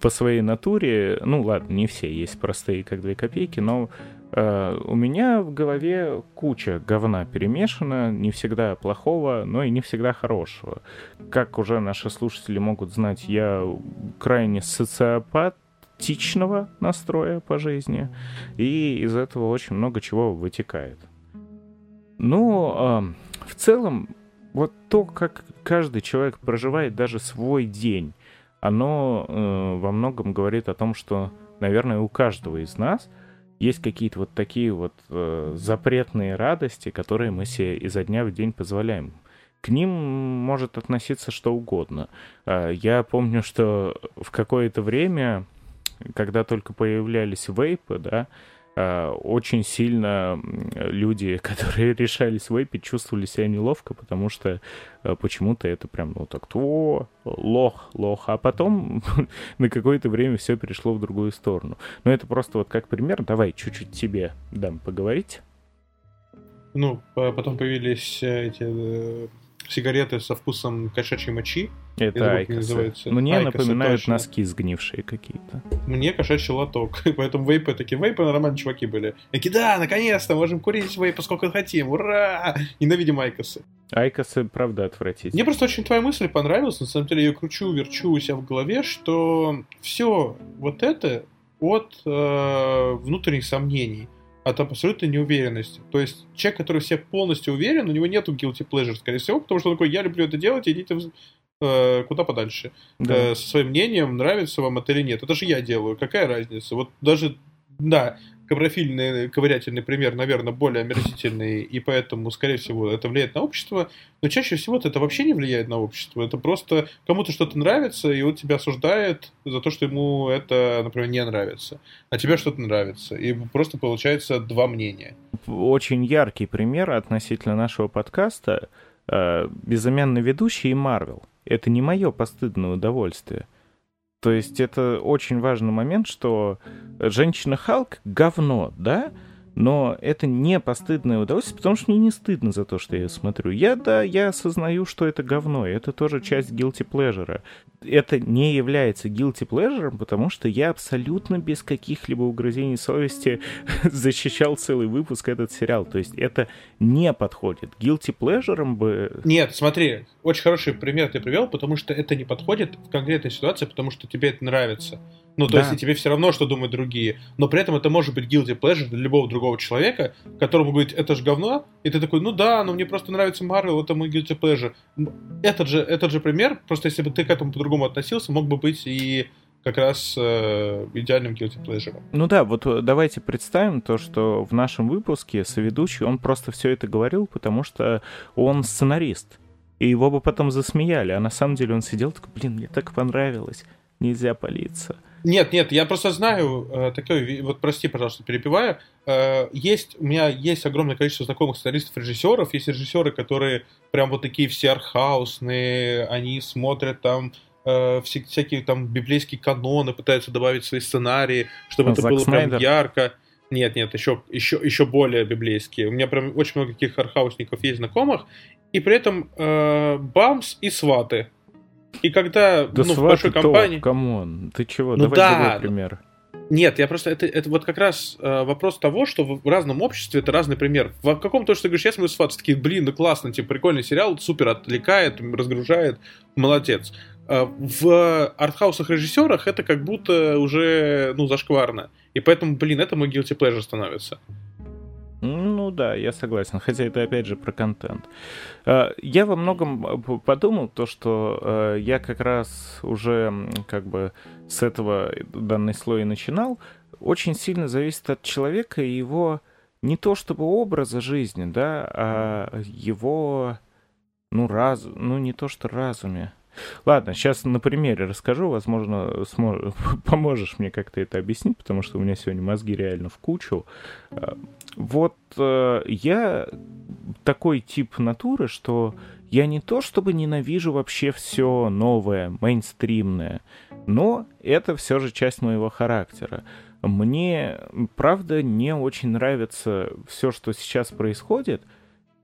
по своей натуре. Ну ладно, не все, есть простые как две копейки, но э, у меня в голове куча говна перемешана, не всегда плохого, но и не всегда хорошего. Как уже наши слушатели могут знать, я крайне социопат, тичного настроя по жизни, и из этого очень много чего вытекает. Ну, э, в целом, вот то, как каждый человек проживает даже свой день, оно э, во многом говорит о том, что, наверное, у каждого из нас есть какие-то вот такие вот э, запретные радости, которые мы себе изо дня в день позволяем. К ним может относиться что угодно. Э, я помню, что в какое-то время, когда только появлялись вейпы, да, Э, очень сильно люди, [laughs] которые решались выпить, чувствовали себя неловко, потому что э, почему-то это прям, ну так, о, лох, лох. А потом [laughs] на какое-то время все перешло в другую сторону. Но это просто вот как пример. Давай чуть-чуть тебе дам поговорить. Ну, потом появились э, эти сигареты со вкусом кошачьей мочи. Это айкосы. Мне айкосы, напоминают точно. носки сгнившие какие-то. Мне кошачий лоток. [laughs] Поэтому вейпы такие, вейпы нормальные чуваки были. Такие, да, наконец-то, можем курить вейпы сколько хотим, ура! Ненавидим айкосы. Айкосы, правда, отвратительные. Мне просто очень твоя мысль понравилась. На самом деле, я кручу, верчу у себя в голове, что все вот это от э, внутренних сомнений от абсолютной неуверенности. То есть человек, который всех полностью уверен, у него нету guilty pleasure, скорее всего, потому что он такой, я люблю это делать, идите в, э, куда подальше. Да. Э, со своим мнением, нравится вам это или нет. Это же я делаю, какая разница? Вот даже, да, капрофильный, ковырятельный пример, наверное, более омерзительный, и поэтому, скорее всего, это влияет на общество, но чаще всего это вообще не влияет на общество. Это просто кому-то что-то нравится, и он тебя осуждает за то, что ему это, например, не нравится. А тебе что-то нравится. И просто получается два мнения. Очень яркий пример относительно нашего подкаста. Э, безымянный ведущий и Марвел. Это не мое постыдное удовольствие. То есть это очень важный момент, что женщина Халк говно, да? Но это не постыдное удовольствие, потому что мне не стыдно за то, что я смотрю. Я, да, я осознаю, что это говно, это тоже часть guilty pleasure. Это не является guilty pleasure, потому что я абсолютно без каких-либо угрызений совести [laughs] защищал целый выпуск этот сериал. То есть это не подходит. Guilty pleasure бы... Нет, смотри, очень хороший пример ты привел, потому что это не подходит в конкретной ситуации, потому что тебе это нравится. Ну, то да. есть, и тебе все равно, что думают другие. Но при этом это может быть guilty pleasure для любого другого человека, которому говорит, это же говно, и ты такой, ну да, но мне просто нравится Марвел, это мой guilty pleasure. Этот же, этот же пример, просто если бы ты к этому по-другому относился, мог бы быть и как раз э, идеальным guilty pleasure. Ну да, вот э, давайте представим то, что в нашем выпуске соведущий, он просто все это говорил, потому что он сценарист. И его бы потом засмеяли, а на самом деле он сидел такой, блин, мне так понравилось, нельзя палиться. Нет, нет, я просто знаю э, такой, вот прости, пожалуйста, перепеваю. Э, есть, у меня есть огромное количество знакомых сценаристов, режиссеров. Есть режиссеры, которые прям вот такие все артхаусные, они смотрят там э, все, всякие там библейские каноны пытаются добавить свои сценарии, чтобы а это было Снайдер? прям ярко. Нет, нет, еще, еще, еще более библейские. У меня прям очень много таких артхаусников есть знакомых. И при этом э, Бамс и Сваты. И когда да ну, в большой компании... Come on, ты чего? Ну, Давай да, другой пример. Нет, я просто это, это вот как раз э, вопрос того, что в разном обществе это разный пример. В каком-то, что ты говоришь, я смотрю сваты, такие, блин, ну классно, типа прикольный сериал, супер отвлекает, разгружает, молодец. Э, в артхаусах режиссерах это как будто уже, ну, зашкварно. И поэтому, блин, это мой guilty pleasure становится. Ну да, я согласен, хотя это опять же про контент. Э, я во многом э, подумал то, что я как раз уже как бы с этого данный слой начинал. Очень сильно зависит от человека и его не то чтобы образа жизни, да, а его, ну, раз, ну не то что разуме. Ладно, сейчас на примере расскажу, возможно, смож... [laughs] поможешь мне как-то это объяснить, потому что у меня сегодня мозги реально в кучу. Вот э, я такой тип натуры, что я не то чтобы ненавижу вообще все новое, мейнстримное, но это все же часть моего характера. Мне, правда, не очень нравится все, что сейчас происходит,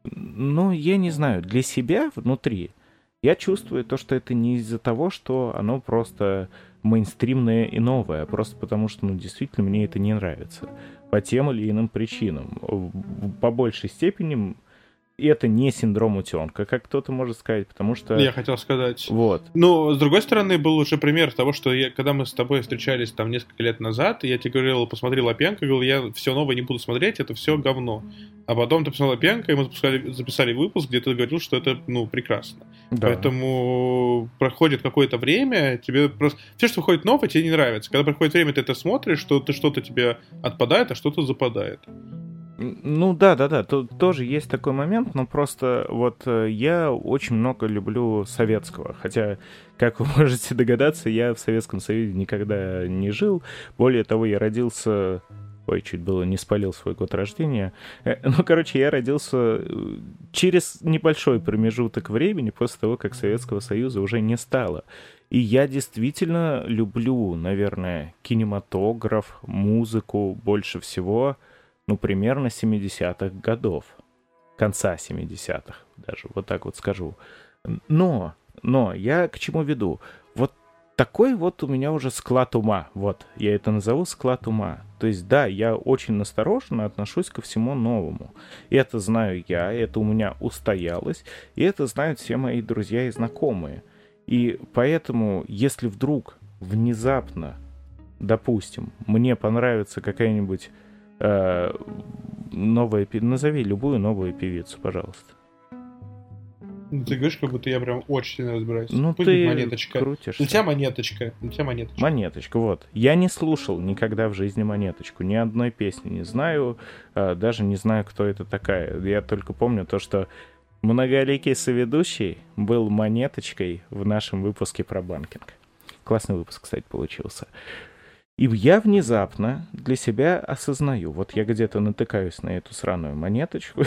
но я не знаю, для себя внутри — я чувствую то, что это не из-за того, что оно просто мейнстримное и новое, просто потому что, ну, действительно, мне это не нравится. По тем или иным причинам. По большей степени и это не синдром утенка, как кто-то может сказать, потому что... Я хотел сказать. Вот. Ну, с другой стороны, был уже пример того, что я, когда мы с тобой встречались там несколько лет назад, я тебе говорил, посмотри Лапенко, говорил, я все новое не буду смотреть, это все говно. А потом ты посмотрел Лапенко, и мы запускали, записали выпуск, где ты говорил, что это, ну, прекрасно. Да. Поэтому проходит какое-то время, тебе просто... Все, что выходит новое, тебе не нравится. Когда проходит время, ты это смотришь, что ты что-то тебе отпадает, а что-то западает. Ну да, да, да, тут тоже есть такой момент, но просто вот э, я очень много люблю советского, хотя, как вы [laughs] можете догадаться, я в Советском Союзе никогда не жил. Более того, я родился Ой, чуть было не спалил свой год рождения. Э, ну, короче, я родился э, через небольшой промежуток времени после того, как Советского Союза уже не стало. И я действительно люблю, наверное, кинематограф, музыку больше всего — ну, примерно 70-х годов. Конца 70-х даже, вот так вот скажу. Но, но, я к чему веду? Вот такой вот у меня уже склад ума. Вот, я это назову склад ума. То есть, да, я очень настороженно отношусь ко всему новому. И это знаю я, это у меня устоялось, и это знают все мои друзья и знакомые. И поэтому, если вдруг внезапно, допустим, мне понравится какая-нибудь э, новая... Назови любую новую певицу, пожалуйста. Ну, ты говоришь, как будто я прям очень сильно разбираюсь. Ну, Пусть ты монеточка. крутишь. У тебя монеточка. У тебя монеточка. Монеточка, вот. Я не слушал никогда в жизни монеточку. Ни одной песни не знаю. Э, даже не знаю, кто это такая. Я только помню то, что многоликий соведущий был монеточкой в нашем выпуске про банкинг. Классный выпуск, кстати, получился. И я внезапно для себя осознаю, вот я где-то натыкаюсь на эту сраную монеточку,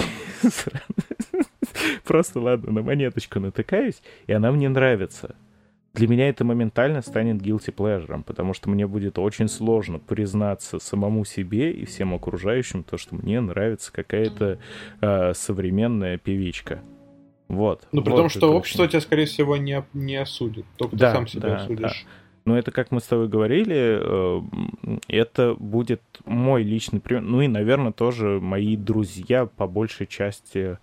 [laughs] просто, ладно, на монеточку натыкаюсь, и она мне нравится. Для меня это моментально станет guilty pleasure, потому что мне будет очень сложно признаться самому себе и всем окружающим то, что мне нравится какая-то э, современная певичка. Вот. Ну, при вот том, что общество тебя, скорее всего, не, не осудит. Только да, ты сам себя да, осудишь. Да. Но это, как мы с тобой говорили, э, это будет мой личный пример. Ну и, наверное, тоже мои друзья по большей части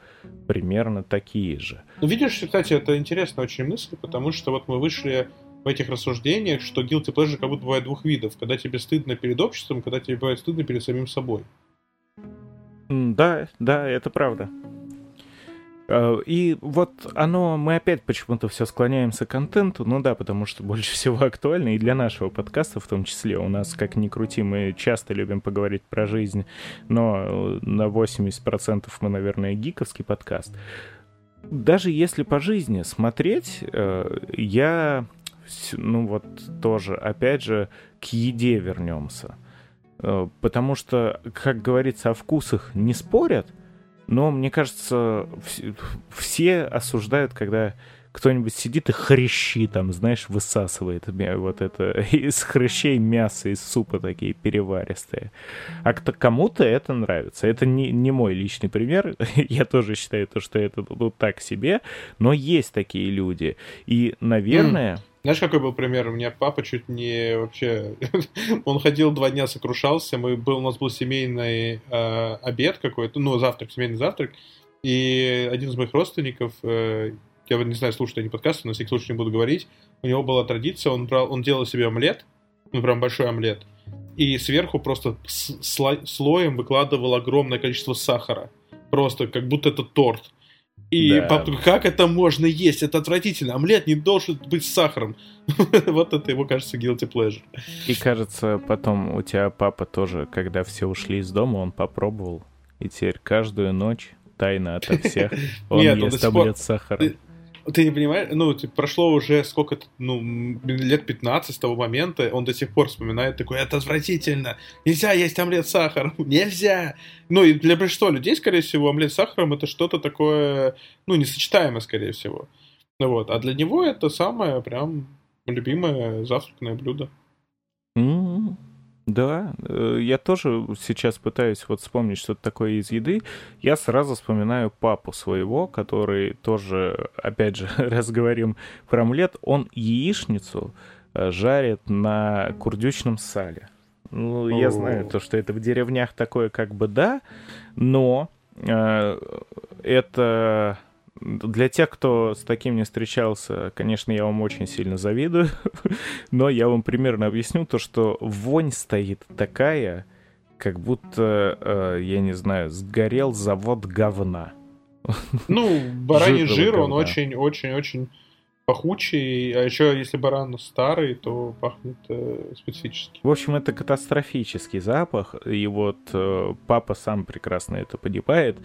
примерно такие же. Ну, видишь, кстати, это интересная очень мысль, потому что вот мы вышли в этих рассуждениях, что guilty pleasure как будто бывает двух видов. Когда тебе стыдно перед обществом, когда тебе бывает стыдно перед самим собой. Да, да, это правда. Э, и вот оно, мы опять почему-то все склоняемся к контенту, ну да, потому что больше всего актуально, и для нашего подкаста в том числе. У нас, как ни крути, мы часто любим поговорить про жизнь, но на 80% мы, наверное, гиковский подкаст. Даже если по жизни смотреть, э, я, ну вот тоже, опять же, к еде вернемся. Э, потому что, как говорится, о вкусах не спорят — но мне кажется, все осуждают, когда кто-нибудь сидит и хрящи там, знаешь, высасывает вот это [laughs] из хрящей мясо из супа такие переваристые. А кто, кому-то это нравится. Это не, не мой личный пример. [laughs] Я тоже считаю то, что это ну, так себе, но есть такие люди. И, наверное... Mm. Знаешь, какой был пример? У меня папа чуть не вообще... [laughs] Он ходил два дня, сокрушался. Мы был, у нас был семейный э, обед какой-то, ну, завтрак, семейный завтрак. И один из моих родственников, э, я не знаю, слушают они подкасты, на всякий случай не буду говорить, у него была традиция, он, брал, он делал себе омлет, ну, прям большой омлет, и сверху просто слоем выкладывал огромное количество сахара. Просто как будто это торт. И да. папа, как это можно есть? Это отвратительно. Омлет не должен быть с сахаром. [laughs] вот это его, кажется, guilty pleasure. И кажется, потом у тебя папа тоже, когда все ушли из дома, он попробовал. И теперь каждую ночь тайно ото всех [laughs] он Нет, ест таблет сахара. Ты не понимаешь, ну, прошло уже сколько-то, ну, лет 15 с того момента, он до сих пор вспоминает такой, это отвратительно, нельзя есть омлет с сахаром, [laughs] нельзя. Ну, и для большинства людей, скорее всего, омлет с сахаром это что-то такое, ну, несочетаемое, скорее всего. Ну, вот, а для него это самое прям любимое завтракное блюдо. Mm-hmm. Да, э, я тоже сейчас пытаюсь вот вспомнить что-то такое из еды. Я сразу вспоминаю папу своего, который тоже, опять же, [laughs] раз говорим про омлет, он яичницу э, жарит на курдючном сале. Ну, я знаю то, что это в деревнях такое как бы да, но э, это для тех, кто с таким не встречался, конечно, я вам очень сильно завидую, [laughs] но я вам примерно объясню то, что вонь стоит такая, как будто, э, я не знаю, сгорел завод говна. Ну, бараний жир, он очень-очень-очень пахучий, а еще если баран старый, то пахнет э, специфически. В общем, это катастрофический запах, и вот э, папа сам прекрасно это понимает,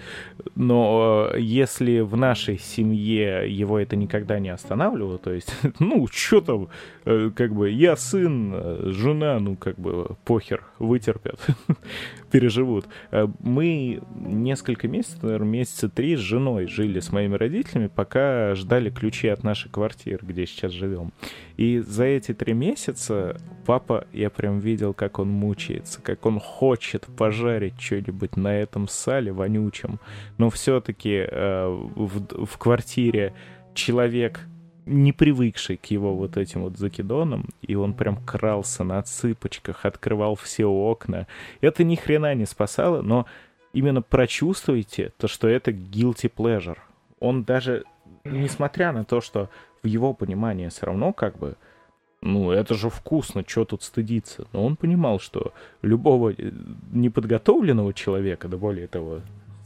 но э, если в нашей семье его это никогда не останавливало, то есть, [laughs] ну, что там, э, как бы, я сын, э, жена, ну, как бы, похер, вытерпят, [laughs] [laughs] переживут. Э, мы несколько месяцев, наверное, месяца три с женой жили с моими родителями, пока ждали ключи от нашей квартиры квартир, где сейчас живем. И за эти три месяца папа, я прям видел, как он мучается, как он хочет пожарить что-нибудь на этом сале вонючем. Но все-таки э, в, в квартире человек не привыкший к его вот этим вот закидонам, и он прям крался на цыпочках, открывал все окна. Это ни хрена не спасало, но именно прочувствуйте то, что это guilty pleasure. Он даже, несмотря на то, что в его понимании все равно как бы, ну, это же вкусно, что тут стыдиться. Но он понимал, что любого э, неподготовленного человека, да более того,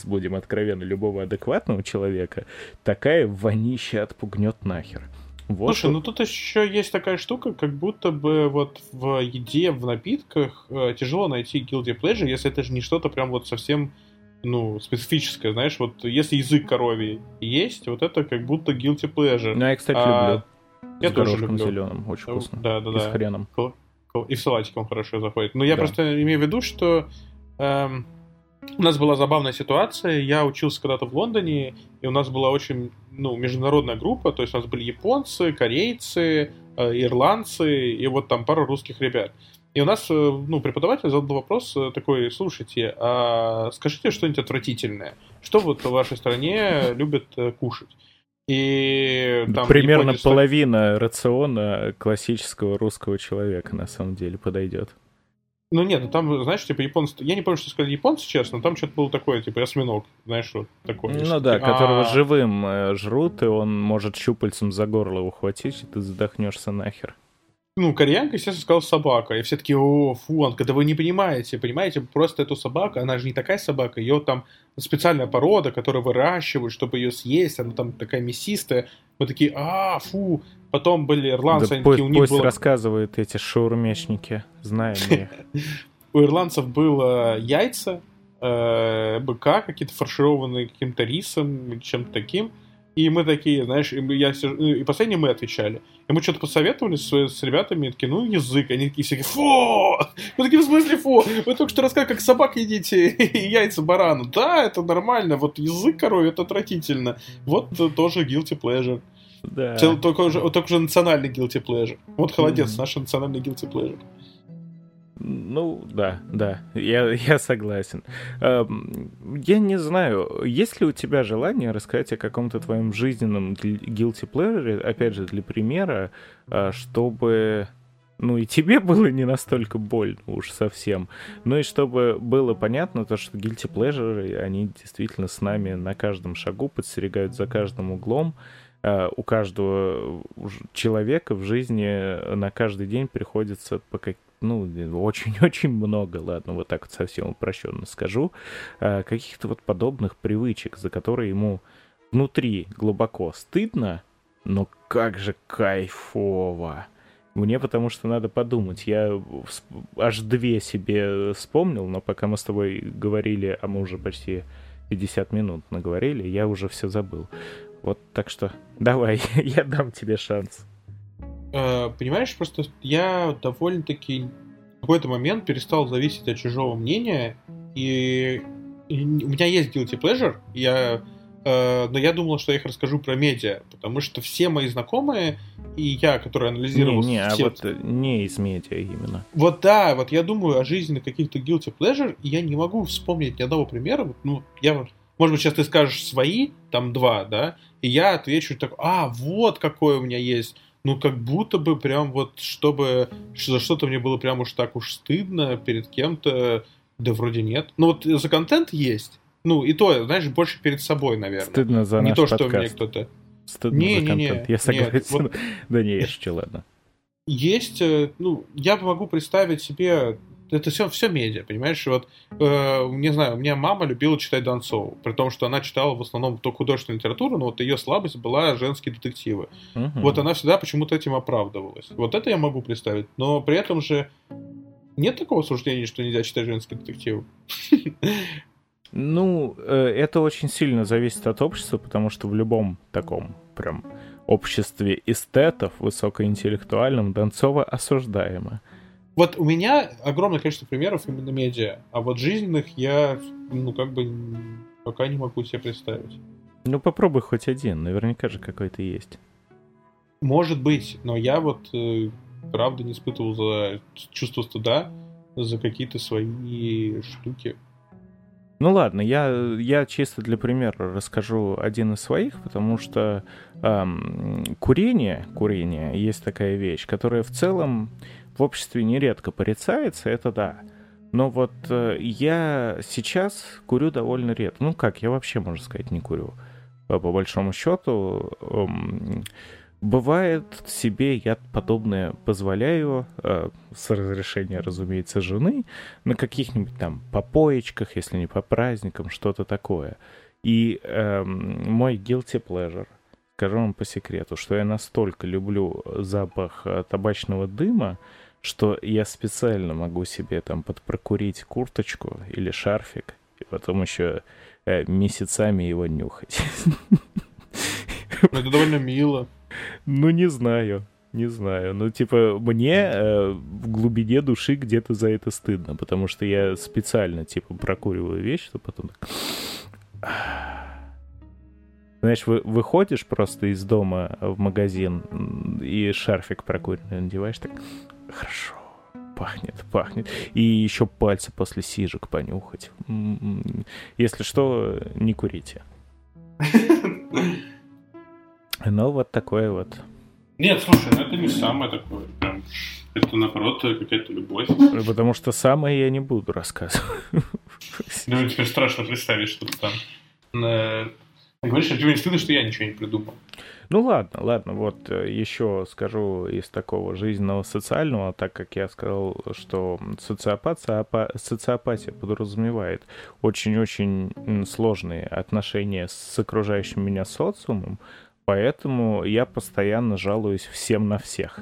будем откровенны, любого адекватного человека, такая вонища отпугнет нахер. Вот Слушай, вот. ну тут еще есть такая штука, как будто бы вот в еде, в напитках э, тяжело найти guilty pleasure, если это же не что-то прям вот совсем ну, специфическое, знаешь, вот если язык коровий есть, вот это как будто guilty pleasure. Ну, я, кстати, а, люблю. Я С тоже люблю. зеленым, очень вкусно. Да, да, и да. с хреном. И с салатиком хорошо заходит. Но я да. просто имею в виду, что эм, у нас была забавная ситуация. Я учился когда-то в Лондоне, и у нас была очень ну, международная группа. То есть у нас были японцы, корейцы, э, ирландцы и вот там пару русских ребят. И у нас, э, ну, преподаватель задал вопрос э, такой, слушайте, а скажите что-нибудь отвратительное. Что вот в вашей стране любят кушать? И там Примерно Япония... половина рациона классического русского человека на самом деле подойдет. Ну нет, ну там, знаешь, типа японцы... Я не помню, что сказали японцы, честно, но там что-то было такое, типа осьминог, знаешь, вот такое. Ну да, которого а... живым жрут, и он может щупальцем за горло ухватить, и ты задохнешься нахер ну, кореянка, естественно, сказала собака. И все таки о, фу, он, когда вы не понимаете, понимаете, просто эту собаку, она же не такая собака, ее там специальная порода, которую выращивают, чтобы ее съесть, она там такая мясистая. Мы такие, а, фу. Потом были ирландцы, да, они такие, у них было... рассказывают эти шаурмешники, знаем [laughs] У ирландцев было яйца, э, быка какие-то фаршированные каким-то рисом или чем-то таким. И мы такие, знаешь, и, я, ну, и последние мы отвечали. И мы что-то посоветовали с, с ребятами, такие, ну, язык. Они такие все фу! Мы такие, в смысле фу? Вы только что рассказали, как собак едите [laughs] яйца барану. Да, это нормально. Вот язык коровь, это отвратительно. Вот тоже guilty pleasure. Да. Цел, только, уже, только уже национальный guilty pleasure. Вот холодец, наш национальный guilty pleasure. Ну, да, да, я, я согласен. Эм, я не знаю, есть ли у тебя желание рассказать о каком-то твоем жизненном guilty pleasure, опять же, для примера, э, чтобы ну и тебе было не настолько больно уж совсем. Ну и чтобы было понятно, то, что guilty pleasure, они действительно с нами на каждом шагу подстерегают за каждым углом. Uh, у каждого человека в жизни на каждый день приходится по как... ну, очень-очень много, ладно, вот так вот совсем упрощенно скажу, uh, каких-то вот подобных привычек, за которые ему внутри глубоко стыдно, но как же кайфово. Мне потому что надо подумать. Я аж две себе вспомнил, но пока мы с тобой говорили, а мы уже почти 50 минут наговорили, я уже все забыл. Вот так что давай, [laughs] я дам тебе шанс. Э, понимаешь, просто я довольно-таки в какой-то момент перестал зависеть от чужого мнения, и, у меня есть guilty pleasure, я Э, но я думал, что я их расскажу про медиа, потому что все мои знакомые и я, который анализировал... Не, не все... а вот э, не из медиа именно. Вот да, вот я думаю о жизни каких-то guilty pleasure, и я не могу вспомнить ни одного примера. Ну, я, может быть, сейчас ты скажешь свои, там два, да, и я отвечу так, а, вот какой у меня есть. Ну, как будто бы прям вот, чтобы за что-то мне было прям уж так уж стыдно перед кем-то, да вроде нет. Ну, вот за контент есть, ну, и то, знаешь, больше перед собой, наверное. Стыдно за Не наш то, подкаст. что мне кто-то... Стыдно не, за не, контент. Не, Я согласен. Нет, вот... [laughs] да не, я шучу, ладно. Есть, э, ну, я могу представить себе это все, все медиа, понимаешь? Вот, э, не знаю, у меня мама любила читать Донцову, при том, что она читала в основном только художественную литературу, но вот ее слабость была женские детективы. Угу. Вот она всегда почему-то этим оправдывалась. Вот это я могу представить, но при этом же нет такого суждения, что нельзя читать женские детективы. Ну, э, это очень сильно зависит от общества, потому что в любом таком прям обществе эстетов, высокоинтеллектуальном, Донцова осуждаема. Вот у меня огромное количество примеров именно медиа, а вот жизненных я, ну, как бы пока не могу себе представить. Ну, попробуй хоть один, наверняка же какой-то есть. Может быть, но я вот э, правда не испытывал за чувство стыда за какие-то свои штуки. Ну ладно, я, я чисто для примера расскажу один из своих, потому что эм, курение, курение есть такая вещь, которая в целом в обществе нередко порицается, это да. Но вот э, я сейчас курю довольно редко. Ну как, я вообще, можно сказать, не курю. По, по большому счету, эм, Бывает, себе я подобное позволяю, э, с разрешения, разумеется, жены, на каких-нибудь там попоечках, если не по праздникам, что-то такое. И э, мой guilty pleasure, скажу вам по секрету, что я настолько люблю запах э, табачного дыма, что я специально могу себе там подпрокурить курточку или шарфик, и потом еще э, месяцами его нюхать. Это довольно мило. Ну, не знаю. Не знаю. Ну, типа, мне э, в глубине души где-то за это стыдно, потому что я специально, типа, прокуриваю вещь, чтобы потом так... Знаешь, вы, выходишь просто из дома в магазин и шарфик прокуренный надеваешь, так хорошо, пахнет, пахнет. И еще пальцы после сижек понюхать. М-м-м. Если что, не курите. Ну, вот такое вот. Нет, слушай, ну это не самое такое. Прям, это наоборот какая-то любовь. Потому что самое я не буду рассказывать. Ну, теперь страшно представить, что ты там... Говоришь, тебе не стыдно, что я ничего не придумал. Ну ладно, ладно, вот э, еще скажу из такого жизненного социального, так как я сказал, что социопат, социопатия подразумевает очень-очень сложные отношения с окружающим меня социумом, Поэтому я постоянно жалуюсь всем на всех.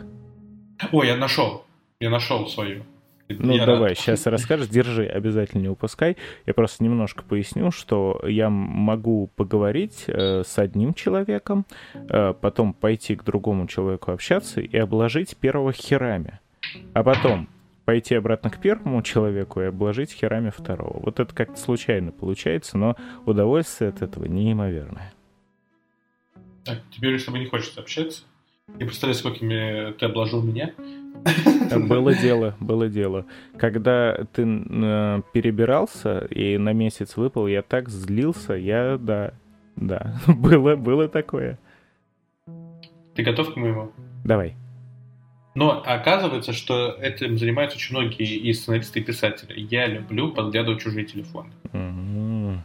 Ой, я нашел. Я нашел свою. Ну, я давай, рад. сейчас расскажешь, держи, обязательно не упускай. Я просто немножко поясню, что я могу поговорить э, с одним человеком, э, потом пойти к другому человеку общаться и обложить первого херами. А потом пойти обратно к первому человеку и обложить херами второго. Вот это как-то случайно получается, но удовольствие от этого неимоверное. А, теперь тобой не хочется общаться? Я представляю, сколькими ты обложил меня. Было дело, было дело. Когда ты э, перебирался и на месяц выпал, я так злился, я, да, да, [laughs] было, было такое. Ты готов к моему? Давай. Но оказывается, что этим занимаются очень многие и сценаристы, и писатели. Я люблю подглядывать чужие телефоны. М-м.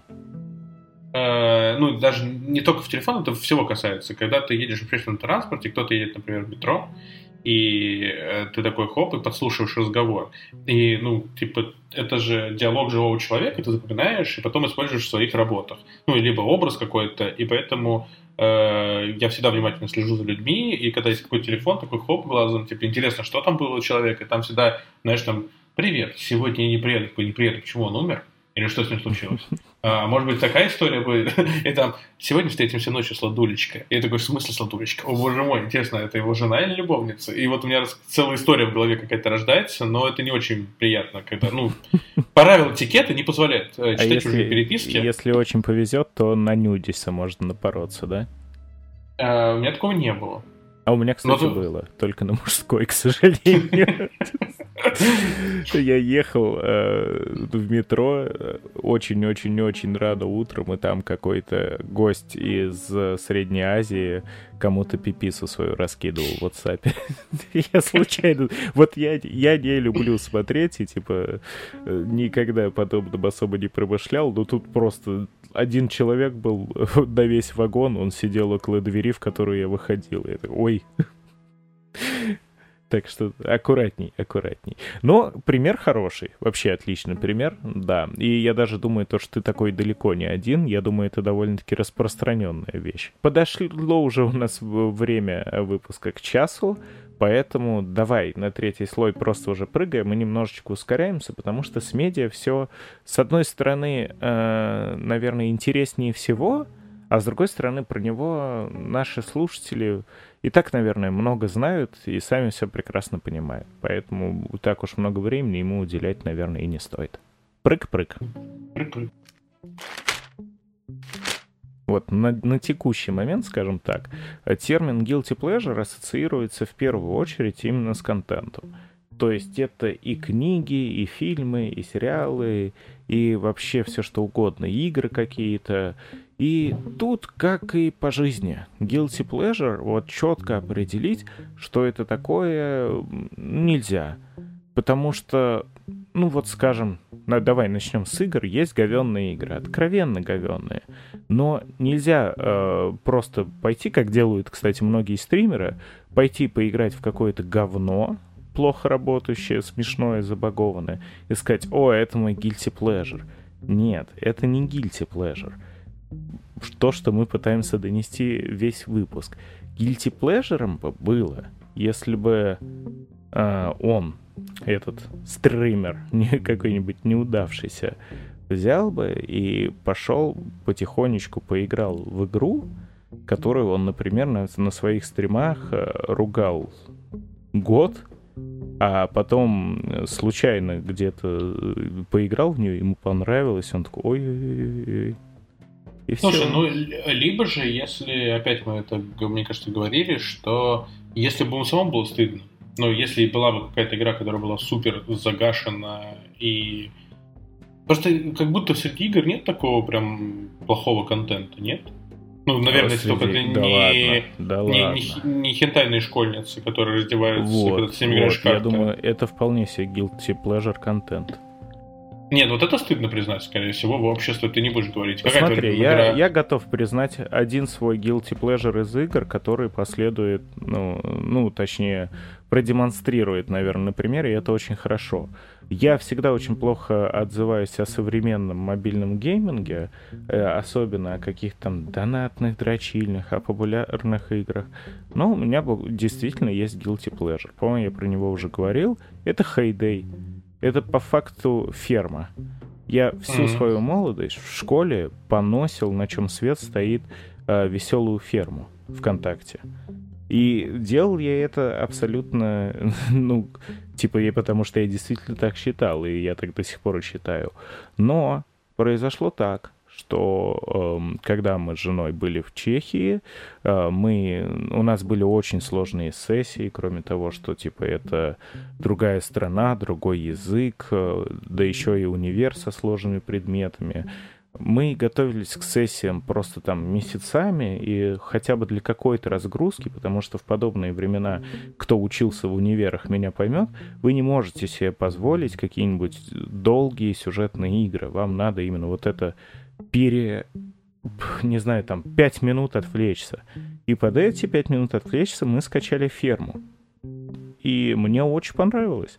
Э, ну, даже не только в телефон, это всего касается. Когда ты едешь в общественном транспорте, кто-то едет, например, в метро, и э, ты такой хоп, и подслушиваешь разговор. И, ну, типа, это же диалог живого человека, ты запоминаешь, и потом используешь в своих работах. Ну, либо образ какой-то, и поэтому э, я всегда внимательно слежу за людьми, и когда есть какой-то телефон, такой хоп глазом, типа, интересно, что там было у человека, и там всегда, знаешь, там, привет, сегодня я не приеду, не приеду, почему он умер? Или что с ним случилось? А, может быть, такая история будет? [laughs] И там, сегодня встретимся ночью с Ладулечкой. И я такой, в смысле с Ладулечкой? О, боже мой, интересно, это его жена или любовница? И вот у меня целая история в голове какая-то рождается, но это не очень приятно, когда, ну, [laughs] правила этикета не позволяют э, А читать если, чужие переписки. если очень повезет, то на нюдиса можно напороться, да? А, у меня такого не было. А у меня, кстати, ты- было. Только на мужской, к сожалению. [laughs] Я ехал э, в метро э, очень-очень-очень рано утром, и там какой-то гость из э, Средней Азии кому-то пипису свою раскидывал в WhatsApp. [laughs] Я случайно... Вот я, я не люблю смотреть, и типа э, никогда подобным особо не промышлял, но тут просто один человек был [laughs] на весь вагон, он сидел около двери, в которую я выходил. Я такой, ой. Так что аккуратней, аккуратней. Но пример хороший, вообще отличный пример, да. И я даже думаю, то, что ты такой далеко не один, я думаю, это довольно-таки распространенная вещь. Подошло уже у нас время выпуска к часу, поэтому давай на третий слой просто уже прыгаем и немножечко ускоряемся, потому что с медиа все, с одной стороны, э, наверное, интереснее всего, а с другой стороны, про него наши слушатели и так, наверное, много знают и сами все прекрасно понимают. Поэтому так уж много времени ему уделять, наверное, и не стоит. Прыг-прыг. Прыг-прыг. Вот на, на текущий момент, скажем так, термин guilty pleasure ассоциируется в первую очередь именно с контентом. То есть это и книги, и фильмы, и сериалы, и вообще все что угодно, игры какие-то. И тут, как и по жизни, guilty pleasure, вот четко определить, что это такое, нельзя. Потому что, ну вот скажем, на- давай начнем с игр. Есть говенные игры, откровенно говенные. Но нельзя э, просто пойти, как делают, кстати, многие стримеры, пойти поиграть в какое-то говно, плохо работающее, смешное, забагованное, и сказать, о, это мой guilty pleasure. Нет, это не guilty pleasure. То, что мы пытаемся донести весь выпуск. Guilty pleasure бы было, если бы э, он, этот стример, [laughs] не какой-нибудь неудавшийся, взял бы и пошел потихонечку поиграл в игру, которую он, например, на, на своих стримах э, ругал год, а потом э, случайно где-то э, поиграл в нее, ему понравилось, он такой, ой-ой-ой. И Слушай, все. ну, либо же, если, опять мы это, мне кажется, говорили, что если бы ему самому было стыдно, ну, если была бы какая-то игра, которая была супер загашена и... Просто как будто среди игр нет такого прям плохого контента, нет? Ну, наверное, если только ты да не, да не, ладно. не, не хентайные школьницы, которые раздеваются, Вот, когда ты с ними играешь вот, я карты. думаю, это вполне себе guilty pleasure контент. Нет, вот это стыдно признать, скорее всего, в обществе ты не будешь говорить. Какая Смотри, я, игра? я готов признать один свой guilty pleasure из игр, который последует, ну, ну, точнее, продемонстрирует, наверное, на примере, и это очень хорошо. Я всегда очень плохо отзываюсь о современном мобильном гейминге, э, особенно о каких-то там донатных, дрочильных, о популярных играх. Но у меня был- действительно есть guilty pleasure. По-моему, я про него уже говорил. Это Heyday. Это по факту ферма. Я всю Мгм. свою молодость в школе поносил, на чем свет стоит э, веселую ферму ВКонтакте. И делал я это абсолютно, [laughs] ну, типа, я потому что я действительно так считал, и я так до сих пор и считаю. Но произошло так, что э, когда мы с женой были в Чехии, э, мы, у нас были очень сложные сессии, кроме того, что типа это другая страна, другой язык, э, да еще и универ со сложными предметами. Мы готовились к сессиям просто там месяцами, и хотя бы для какой-то разгрузки, потому что в подобные времена, кто учился в универах, меня поймет, вы не можете себе позволить какие-нибудь долгие сюжетные игры. Вам надо именно вот это пере... не знаю, там, пять минут отвлечься. И под эти пять минут отвлечься мы скачали ферму. И мне очень понравилось.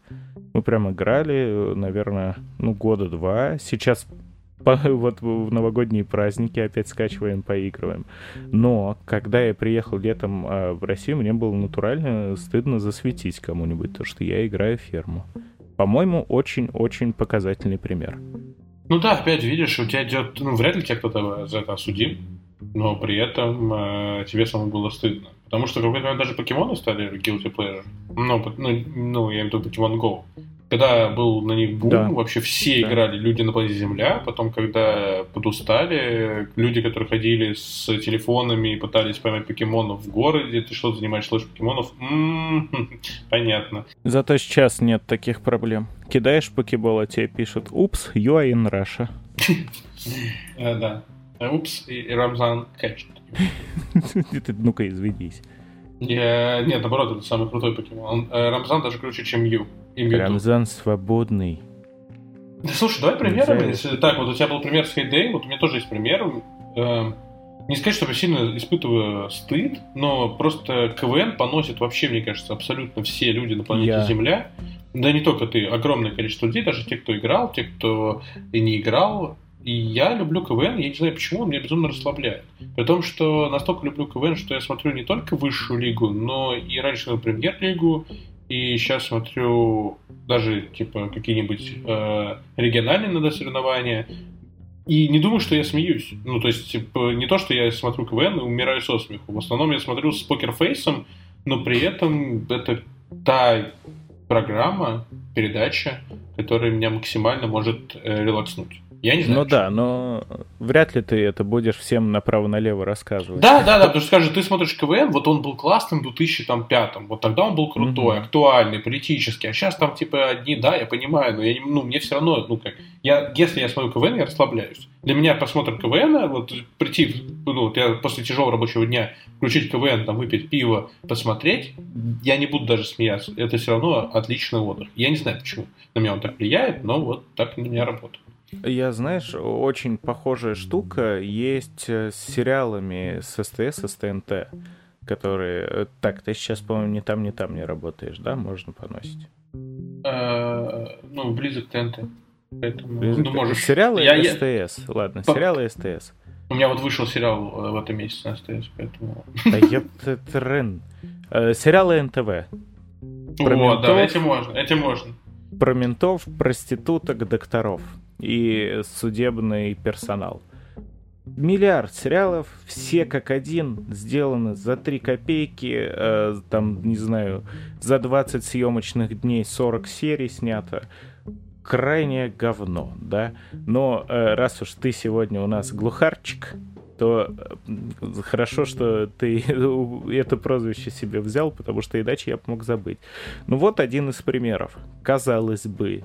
Мы прям играли, наверное, ну, года два. Сейчас вот в новогодние праздники опять скачиваем, поигрываем. Но когда я приехал летом э, в Россию, мне было натурально стыдно засветить кому-нибудь, то что я играю в ферму. По-моему, очень-очень показательный пример. Ну да, опять видишь, у тебя идет, ну вряд ли тебя кто-то за это осудим, но при этом э, тебе самому было стыдно. Потому что в какой-то момент даже покемоны стали guilty pleasure. Ну, ну, ну я имею в виду Pokemon Go когда был на них бум, да. вообще все да. играли, люди на планете Земля, потом, когда подустали, люди, которые ходили с телефонами и пытались поймать покемонов в городе, ты что, занимаешь слэш покемонов? М-м-м, [laughs] понятно. Зато сейчас нет таких проблем. Кидаешь покебол, а тебе пишут «Упс, you are in Russia». [laughs] Э, да. Упс, и Рамзан catch. [laughs] Ну-ка, извинись. Нет, наоборот, это самый крутой покемон. Э, Рамзан даже круче, чем Ю. Рамзан свободный. Да, слушай, давай примером. Если, так, вот у тебя был пример с Хейдей, вот у меня тоже есть пример. Э, не сказать, что я сильно испытываю стыд, но просто КВН поносит вообще, мне кажется, абсолютно все люди на планете я... Земля. Да не только ты, огромное количество людей, даже те, кто играл, те, кто и не играл. И я люблю КВН, я не знаю почему, он меня безумно расслабляет. При том, что настолько люблю КВН, что я смотрю не только высшую лигу, но и раньше на премьер-лигу, и сейчас смотрю даже типа какие-нибудь э, региональные надо соревнования. И не думаю, что я смеюсь. Ну, то есть, типа, не то, что я смотрю КВН и умираю со смеху. В основном я смотрю с покерфейсом, но при этом это та программа, передача, которая меня максимально может э, релакснуть. Я не знаю. Ну да, но вряд ли ты это будешь всем направо-налево рассказывать. Да, да, да, потому что скажешь, ты смотришь КВН, вот он был классным в 2005 вот тогда он был крутой, mm-hmm. актуальный, политический, а сейчас там типа одни, да, я понимаю, но я, ну, мне все равно, ну как, я, если я смотрю КВН, я расслабляюсь. Для меня просмотр КВН, вот прийти, ну, вот я после тяжелого рабочего дня включить КВН, там, выпить пиво, посмотреть, я не буду даже смеяться. Это все равно отличный отдых. Я не знаю, почему на меня он так влияет, но вот так на меня работает. Я, знаешь, очень похожая штука есть с сериалами с СТС с ТНТ, которые... Э, так, ты сейчас, по-моему, ни там, ни там не работаешь, да? Можно поносить. А, ну, близок к ТНТ. Поэтому, ну, можешь... Сериалы я, СТС. Я... Ладно, По... сериалы СТС. У меня вот вышел сериал э, в этом месяце на СТС, поэтому... Да ёпта. Э, сериалы НТВ. О, да, этим можно, этим можно. Про ментов, проституток, докторов и судебный персонал. Миллиард сериалов, все как один, сделаны за 3 копейки, э, там, не знаю, за 20 съемочных дней 40 серий снято. Крайнее говно, да? Но э, раз уж ты сегодня у нас глухарчик, то э, хорошо, что ты [laughs] это прозвище себе взял, потому что иначе я мог забыть. Ну вот один из примеров. Казалось бы,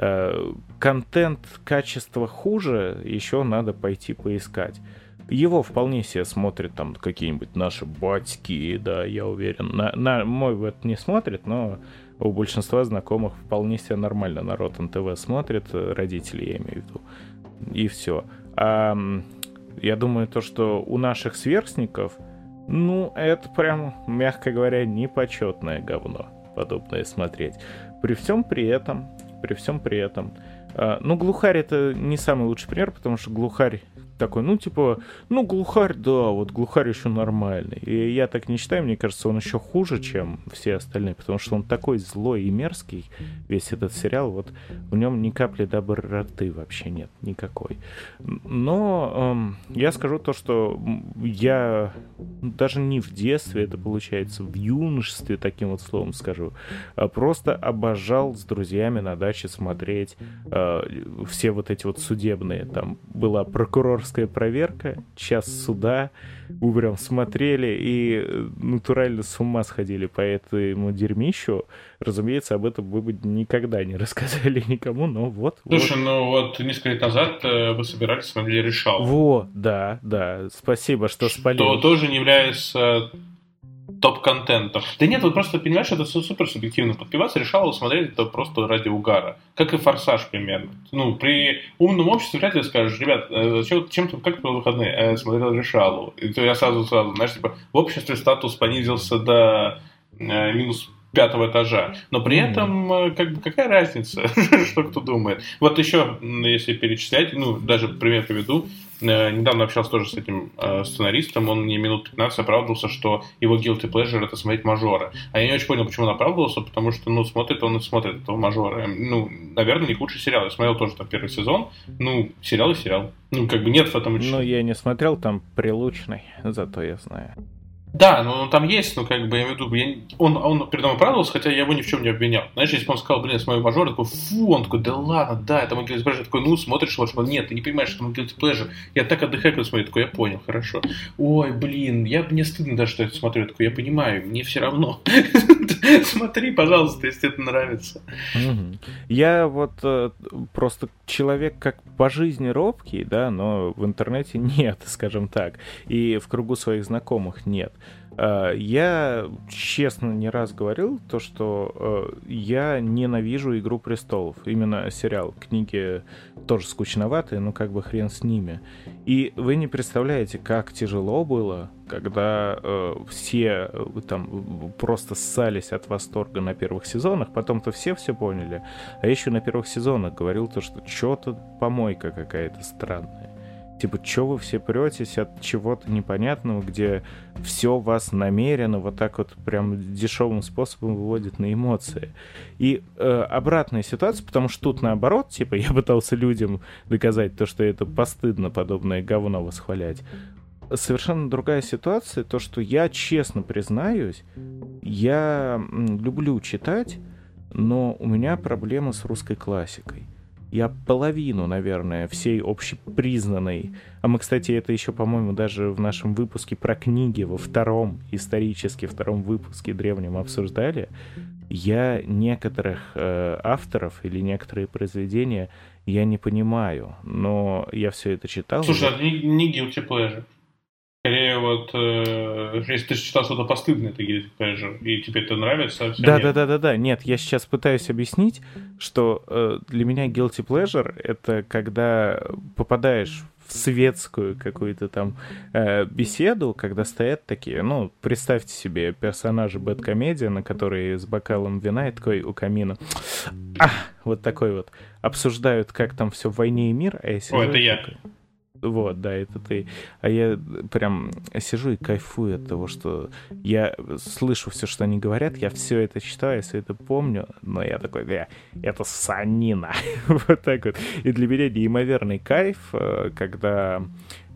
Э, контент качества хуже, еще надо пойти поискать. Его вполне себе смотрят там какие-нибудь наши батьки, да, я уверен. На, на мой вот не смотрит, но у большинства знакомых вполне себе нормально народ НТВ смотрит, родители я имею в виду. И все. А я думаю, то, что у наших сверстников, ну, это прям, мягко говоря, непочетное говно подобное смотреть. При всем при этом при всем при этом. А, ну, глухарь это не самый лучший пример, потому что глухарь такой, ну, типа, ну, глухарь, да, вот глухарь еще нормальный. И я так не считаю, мне кажется, он еще хуже, чем все остальные, потому что он такой злой и мерзкий, весь этот сериал, вот в нем ни капли доброты вообще нет, никакой. Но эм, я скажу то, что я даже не в детстве, это получается в юношестве, таким вот словом скажу, а просто обожал с друзьями на даче смотреть э, все вот эти вот судебные, там была прокурор Ментовская проверка, час суда. Мы прям смотрели и э, натурально с ума сходили по этому дерьмищу. Разумеется, об этом вы бы никогда не рассказали [laughs] никому, но вот. Слушай, вот. ну вот несколько лет назад э, вы собирались, смотрели «Решал». Во, да, да. Спасибо, что спалил. Что тоже не является топ-контентов. Да нет, вот просто понимаешь, это супер субъективно. Подпиваться решал смотреть это просто ради угара. Как и форсаж примерно. Ну, при умном обществе вряд ли скажешь, ребят, э, чем, чем ты, как ты выходные э, смотрел решалу? И то я сразу, сразу, знаешь, типа, в обществе статус понизился до э, минус пятого этажа. Но при mm-hmm. этом, э, как бы, какая разница, [laughs] что кто думает. Вот еще, если перечислять, ну, даже пример приведу, недавно общался тоже с этим э, сценаристом, он мне минут 15 оправдывался, что его guilty pleasure это смотреть мажора. А я не очень понял, почему он оправдывался, потому что, ну, смотрит он и смотрит этого мажора. Ну, наверное, не худший сериал. Я смотрел тоже там первый сезон. Ну, сериал и сериал. Ну, как бы нет в этом Ну, я не смотрел, там прилучный, зато я знаю. Да, ну он там есть, но как бы я имею в виду, я, он, он передо мной оправдывался, хотя я его ни в чем не обвинял. Знаешь, если бы он сказал, блин, с моим мажор, такой, фу, он такой, да ладно, да, это мой guilty pleasure, такой, ну, смотришь, вот, нет, ты не понимаешь, что это мой guilty pleasure. Я так отдыхаю, когда смотрю, такой, я понял, хорошо. Ой, блин, я мне стыдно даже, что я это смотрю, я такой, я понимаю, мне все равно. [laughs] Смотри, пожалуйста, если это нравится. Я вот э, просто человек как по жизни робкий, да, но в интернете [laughs] нет, скажем так, и в кругу своих знакомых нет. Э, я честно не раз говорил то, что э, я ненавижу «Игру престолов». Именно сериал. Книги тоже скучноватые, но как бы хрен с ними. И вы не представляете, как тяжело было, когда э, все там просто ссались от восторга на первых сезонах, потом-то все все поняли. А еще на первых сезонах говорил то, что что-то помойка какая-то странная. Типа, что вы все претесь от чего-то непонятного, где все вас намеренно вот так вот прям дешевым способом выводит на эмоции. И э, обратная ситуация, потому что тут наоборот, типа, я пытался людям доказать то, что это постыдно подобное говно восхвалять. Совершенно другая ситуация, то, что я честно признаюсь, я люблю читать, но у меня проблемы с русской классикой я половину, наверное, всей общепризнанной, а мы, кстати, это еще, по-моему, даже в нашем выпуске про книги во втором, исторически втором выпуске древнем обсуждали, я некоторых э, авторов или некоторые произведения я не понимаю, но я все это читал. Слушай, а не, не guilty pleasure? Скорее вот, э, если ты читал что-то постыдное, ты guilty pleasure, и тебе это нравится, да, да, да, да, да. Нет, я сейчас пытаюсь объяснить, что э, для меня guilty pleasure это когда попадаешь в светскую какую-то там э, беседу, когда стоят такие, ну, представьте себе персонажи Бэткомедиана, которые с бокалом вина и такой у камина, [sniffs] а, вот такой вот, обсуждают, как там все в войне и мир, а сижу... О, это я. Такой, вот, да, это ты. А я прям сижу и кайфую от того, что я слышу все, что они говорят, я все это читаю, все это помню, но я такой, да, это санина. [laughs] вот так вот. И для меня неимоверный кайф, э, когда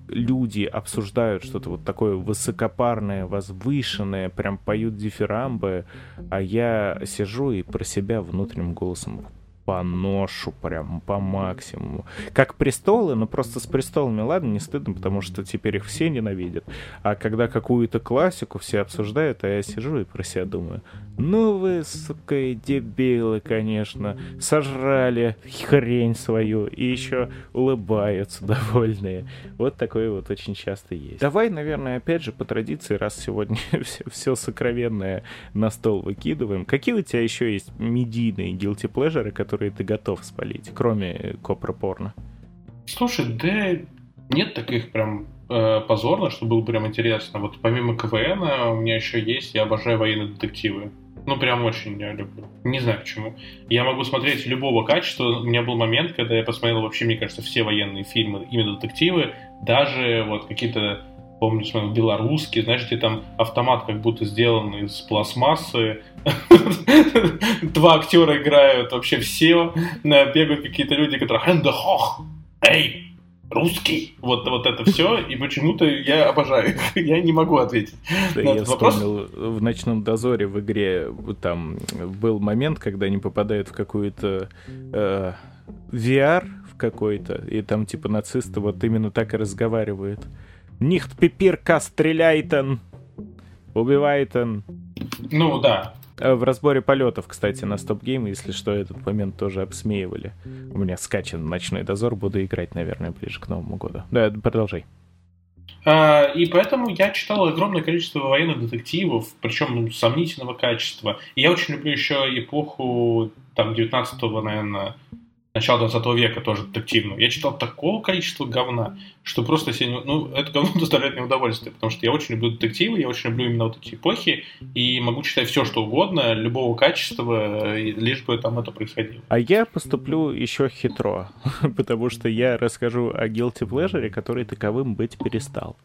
люди обсуждают что-то вот такое высокопарное, возвышенное, прям поют дифирамбы, а я сижу и про себя внутренним голосом поношу прям по максимуму. Как престолы, но просто с престолами, ладно, не стыдно, потому что теперь их все ненавидят. А когда какую-то классику все обсуждают, а я сижу и про себя думаю, ну вы, сука, дебилы, конечно, сожрали хрень свою и еще улыбаются [laughs] довольные. Вот такое вот очень часто есть. Давай, наверное, опять же по традиции, раз сегодня [laughs] все, все сокровенное на стол выкидываем, какие у тебя еще есть медийные guilty pleasure, которые которые ты готов спалить, кроме копропорно? Слушай, да нет таких прям э, позорно, что было прям интересно. Вот помимо КВН у меня еще есть, я обожаю военные детективы. Ну, прям очень я люблю. Не знаю почему. Я могу смотреть любого качества. У меня был момент, когда я посмотрел вообще, мне кажется, все военные фильмы, именно детективы, даже вот какие-то помню, смотрел белорусский, знаешь, где там автомат как будто сделан из пластмассы, два актера играют, вообще все, бегают какие-то люди, которые «Хэндехох! Эй, русский. Вот, вот это все, и почему-то я обожаю. [laughs] я не могу ответить. Да, я вопрос. вспомнил, в «Ночном дозоре» в игре там был момент, когда они попадают в какую-то э, VR, какой-то, и там типа нацисты вот именно так и разговаривают. Нихт пипир стреляйтен, убивайтен. Ну да, Э, в разборе полетов, кстати, на Стоп Гейм, если что, этот момент тоже обсмеивали. У меня скачан ночной дозор, буду играть, наверное, ближе к Новому году. Да, продолжай. А, и поэтому я читал огромное количество военных детективов, причем ну, сомнительного качества. И я очень люблю еще эпоху там 19-го, наверное, начала 20 века тоже детективную. Я читал такого количества говна, что просто себе, ну, это говно [laughs] доставляет мне удовольствие, потому что я очень люблю детективы, я очень люблю именно вот эти эпохи, и могу читать все, что угодно, любого качества, лишь бы там это происходило. А я поступлю еще хитро, [laughs] потому что я расскажу о Guilty Pleasure, который таковым быть перестал.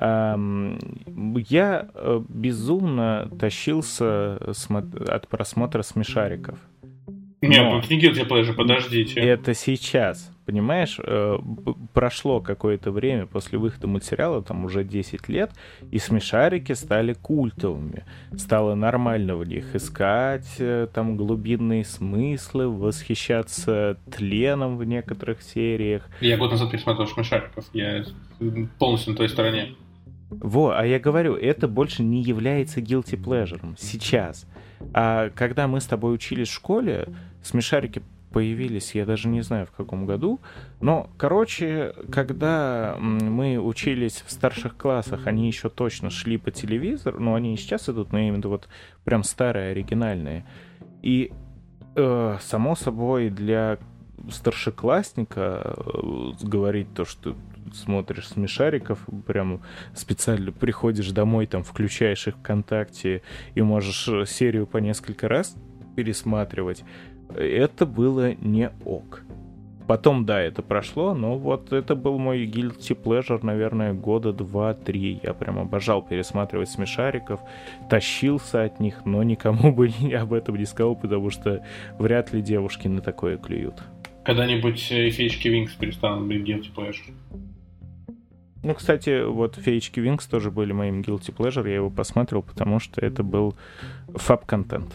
Я э, безумно тащился от просмотра смешариков. Нет, Но ну не guilty pleasure, подождите. Это сейчас, понимаешь, э, прошло какое-то время после выхода мультсериала, там уже 10 лет, и смешарики стали культовыми. Стало нормально в них искать э, там глубинные смыслы, восхищаться тленом в некоторых сериях. Я год назад пересмотрел смешариков, я полностью на той стороне. Во, а я говорю, это больше не является guilty pleasure сейчас. А когда мы с тобой учились в школе, смешарики появились, я даже не знаю в каком году, но, короче, когда мы учились в старших классах, они еще точно шли по телевизору, но они и сейчас идут, но именно вот прям старые, оригинальные. И, э, само собой, для старшеклассника э, говорить то, что смотришь смешариков, прям специально приходишь домой, там включаешь их ВКонтакте и можешь э, серию по несколько раз пересматривать, это было не ок. Потом, да, это прошло, но вот это был мой guilty pleasure, наверное, года два-три. Я прям обожал пересматривать смешариков, тащился от них, но никому [laughs] бы об этом не сказал, потому что вряд ли девушки на такое клюют. Когда-нибудь э, феечки Винкс перестанут быть guilty pleasure. Ну, кстати, вот Феечки Винкс тоже были моим guilty pleasure. Я его посмотрел, потому что это был фаб-контент.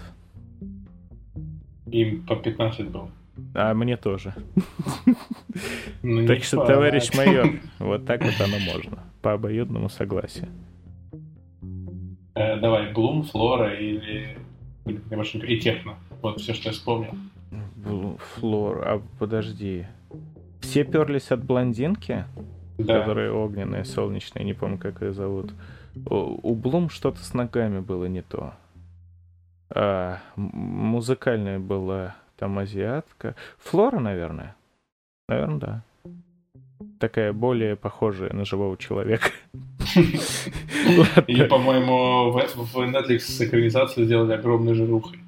Им по 15 был. А мне тоже. [laughs] Ну, так что, товарищ майор, [laughs] вот так вот оно можно. По обоюдному согласию. Э, давай, Блум, Флора или... И Техно. Вот все, что я вспомнил. Флор, а подожди. Все перлись от блондинки? да. которые огненные, солнечные, не помню, как ее зовут. У Блум что-то с ногами было не то. А, музыкальная была там азиатка. Флора, наверное. Наверное, да. Такая более похожая на живого человека. И, по-моему, в Netflix экранизацию сделали огромной жирухой.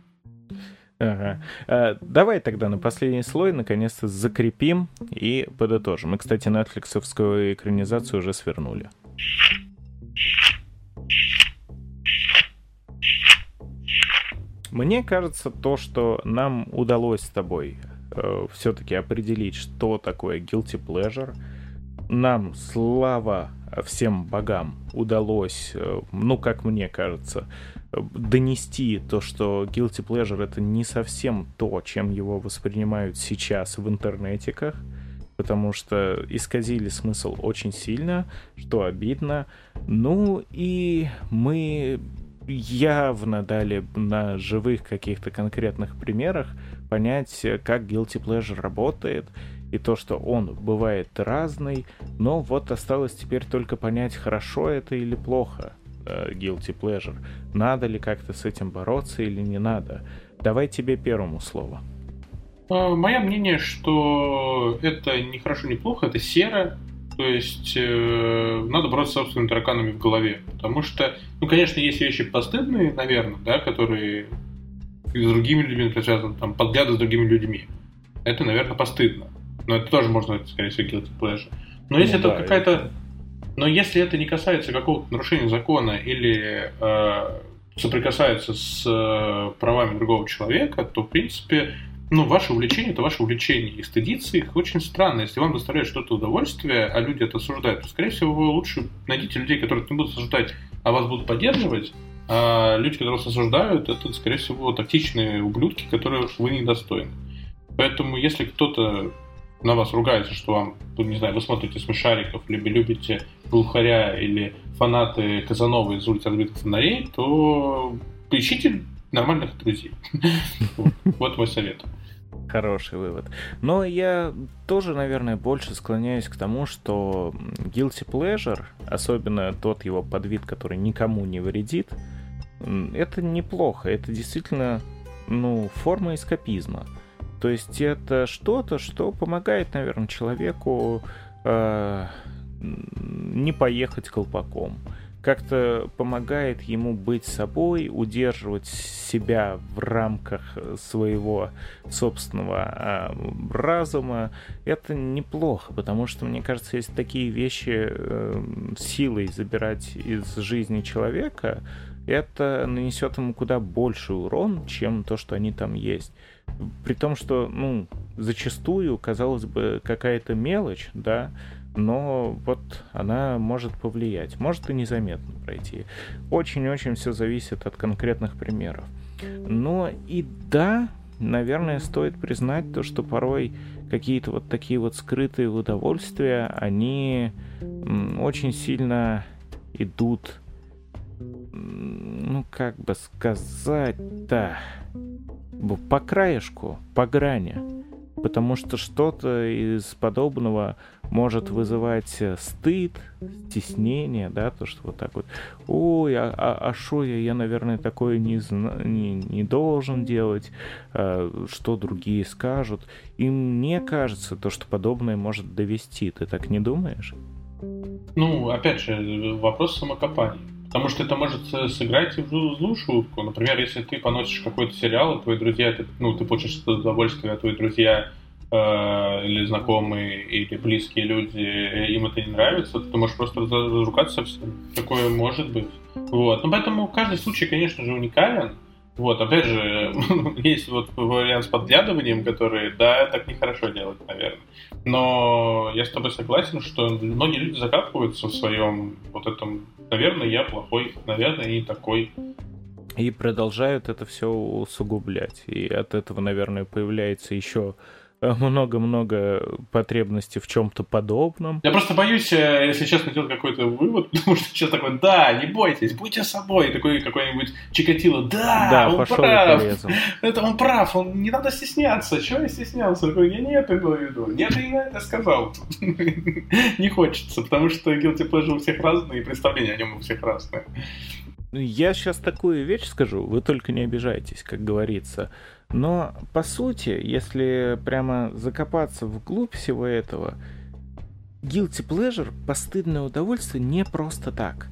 Ага. А, давай тогда на последний слой наконец-то закрепим и подытожим. Мы, кстати, нетфликсовскую экранизацию уже свернули. Мне кажется, то, что нам удалось с тобой э, все-таки определить, что такое guilty pleasure, нам, слава всем богам, удалось, э, ну, как мне кажется, донести то, что Guilty Pleasure это не совсем то, чем его воспринимают сейчас в интернетиках, потому что исказили смысл очень сильно, что обидно. Ну и мы явно дали на живых каких-то конкретных примерах понять, как Guilty Pleasure работает, и то, что он бывает разный, но вот осталось теперь только понять, хорошо это или плохо э, guilty pleasure. Надо ли как-то с этим бороться или не надо? Давай тебе первому слово. А, мое мнение, что это не хорошо, не плохо, это серо. То есть э, надо бороться с собственными тараканами в голове. Потому что, ну, конечно, есть вещи постыдные, наверное, да, которые с другими людьми связаны, там, подгляды с другими людьми. Это, наверное, постыдно. Но это тоже можно, скорее всего, guilty pleasure. Но если ну, это да, какая-то это... Но если это не касается какого-то нарушения закона или э, соприкасается с э, правами другого человека, то, в принципе, ну, ваше увлечение – это ваше увлечение. И стыдиться их очень странно. Если вам доставляет что-то удовольствие, а люди это осуждают, то, скорее всего, вы лучше найдите людей, которые не будут осуждать, а вас будут поддерживать. А люди, которые вас осуждают, это, скорее всего, тактичные ублюдки, которых вы недостойны. Поэтому, если кто-то на вас ругаются, что вам, не знаю, вы смотрите смешариков, либо любите Глухаря или фанаты Казанова из улицы разбитых фонарей, то поищите нормальных друзей. [laughs] Вот мой совет. Хороший вывод. Но я тоже, наверное, больше склоняюсь к тому, что guilty pleasure, особенно тот его подвид, который никому не вредит, это неплохо. Это действительно, ну, форма эскапизма. То есть это что-то, что помогает, наверное, человеку э, не поехать колпаком. Как-то помогает ему быть собой, удерживать себя в рамках своего собственного э, разума. Это неплохо, потому что, мне кажется, если такие вещи э, силой забирать из жизни человека, это нанесет ему куда больше урон, чем то, что они там есть. При том, что, ну, зачастую, казалось бы, какая-то мелочь, да, но вот она может повлиять, может и незаметно пройти. Очень-очень все зависит от конкретных примеров. Но и да, наверное, стоит признать то, что порой какие-то вот такие вот скрытые удовольствия, они очень сильно идут, ну как бы сказать-то, по краешку, по грани. Потому что что-то из подобного может вызывать э, стыд, стеснение, да, то, что вот так вот, ой, а, а, а шо я, я, наверное, такое не, зна- не, не должен делать, а, что другие скажут. И мне кажется, то, что подобное может довести. Ты так не думаешь? Ну, опять же, вопрос самокопания. Потому что это может сыграть в злую шутку. Например, если ты поносишь какой-то сериал, и твои друзья, ты, ну, ты получишь удовольствие, а твои друзья э, или знакомые, или близкие люди, им это не нравится, ты можешь просто разругаться всем. Такое может быть. Вот. Ну, поэтому каждый случай, конечно же, уникален. Вот, опять же, [laughs] есть вот вариант с подглядыванием, который, да, так нехорошо делать, наверное. Но я с тобой согласен, что многие люди закапываются в своем вот этом, наверное, я плохой, наверное, не такой. И продолжают это все усугублять. И от этого, наверное, появляется еще много-много потребностей в чем-то подобном. Я просто боюсь, э, если честно, делать какой-то вывод, [laughs] потому что сейчас такой, да, не бойтесь, будьте собой, такой какой-нибудь Чикатило, да, да он прав, [laughs] это он прав, он не надо стесняться, чего я стеснялся, такой, я не это имел в виду, нет, я это сказал, [laughs] не хочется, потому что Guilty Pleasure у всех разные, и представления о нем у всех разные. Я сейчас такую вещь скажу, вы только не обижайтесь, как говорится. Но, по сути, если прямо закопаться вглубь всего этого, guilty pleasure, постыдное удовольствие, не просто так.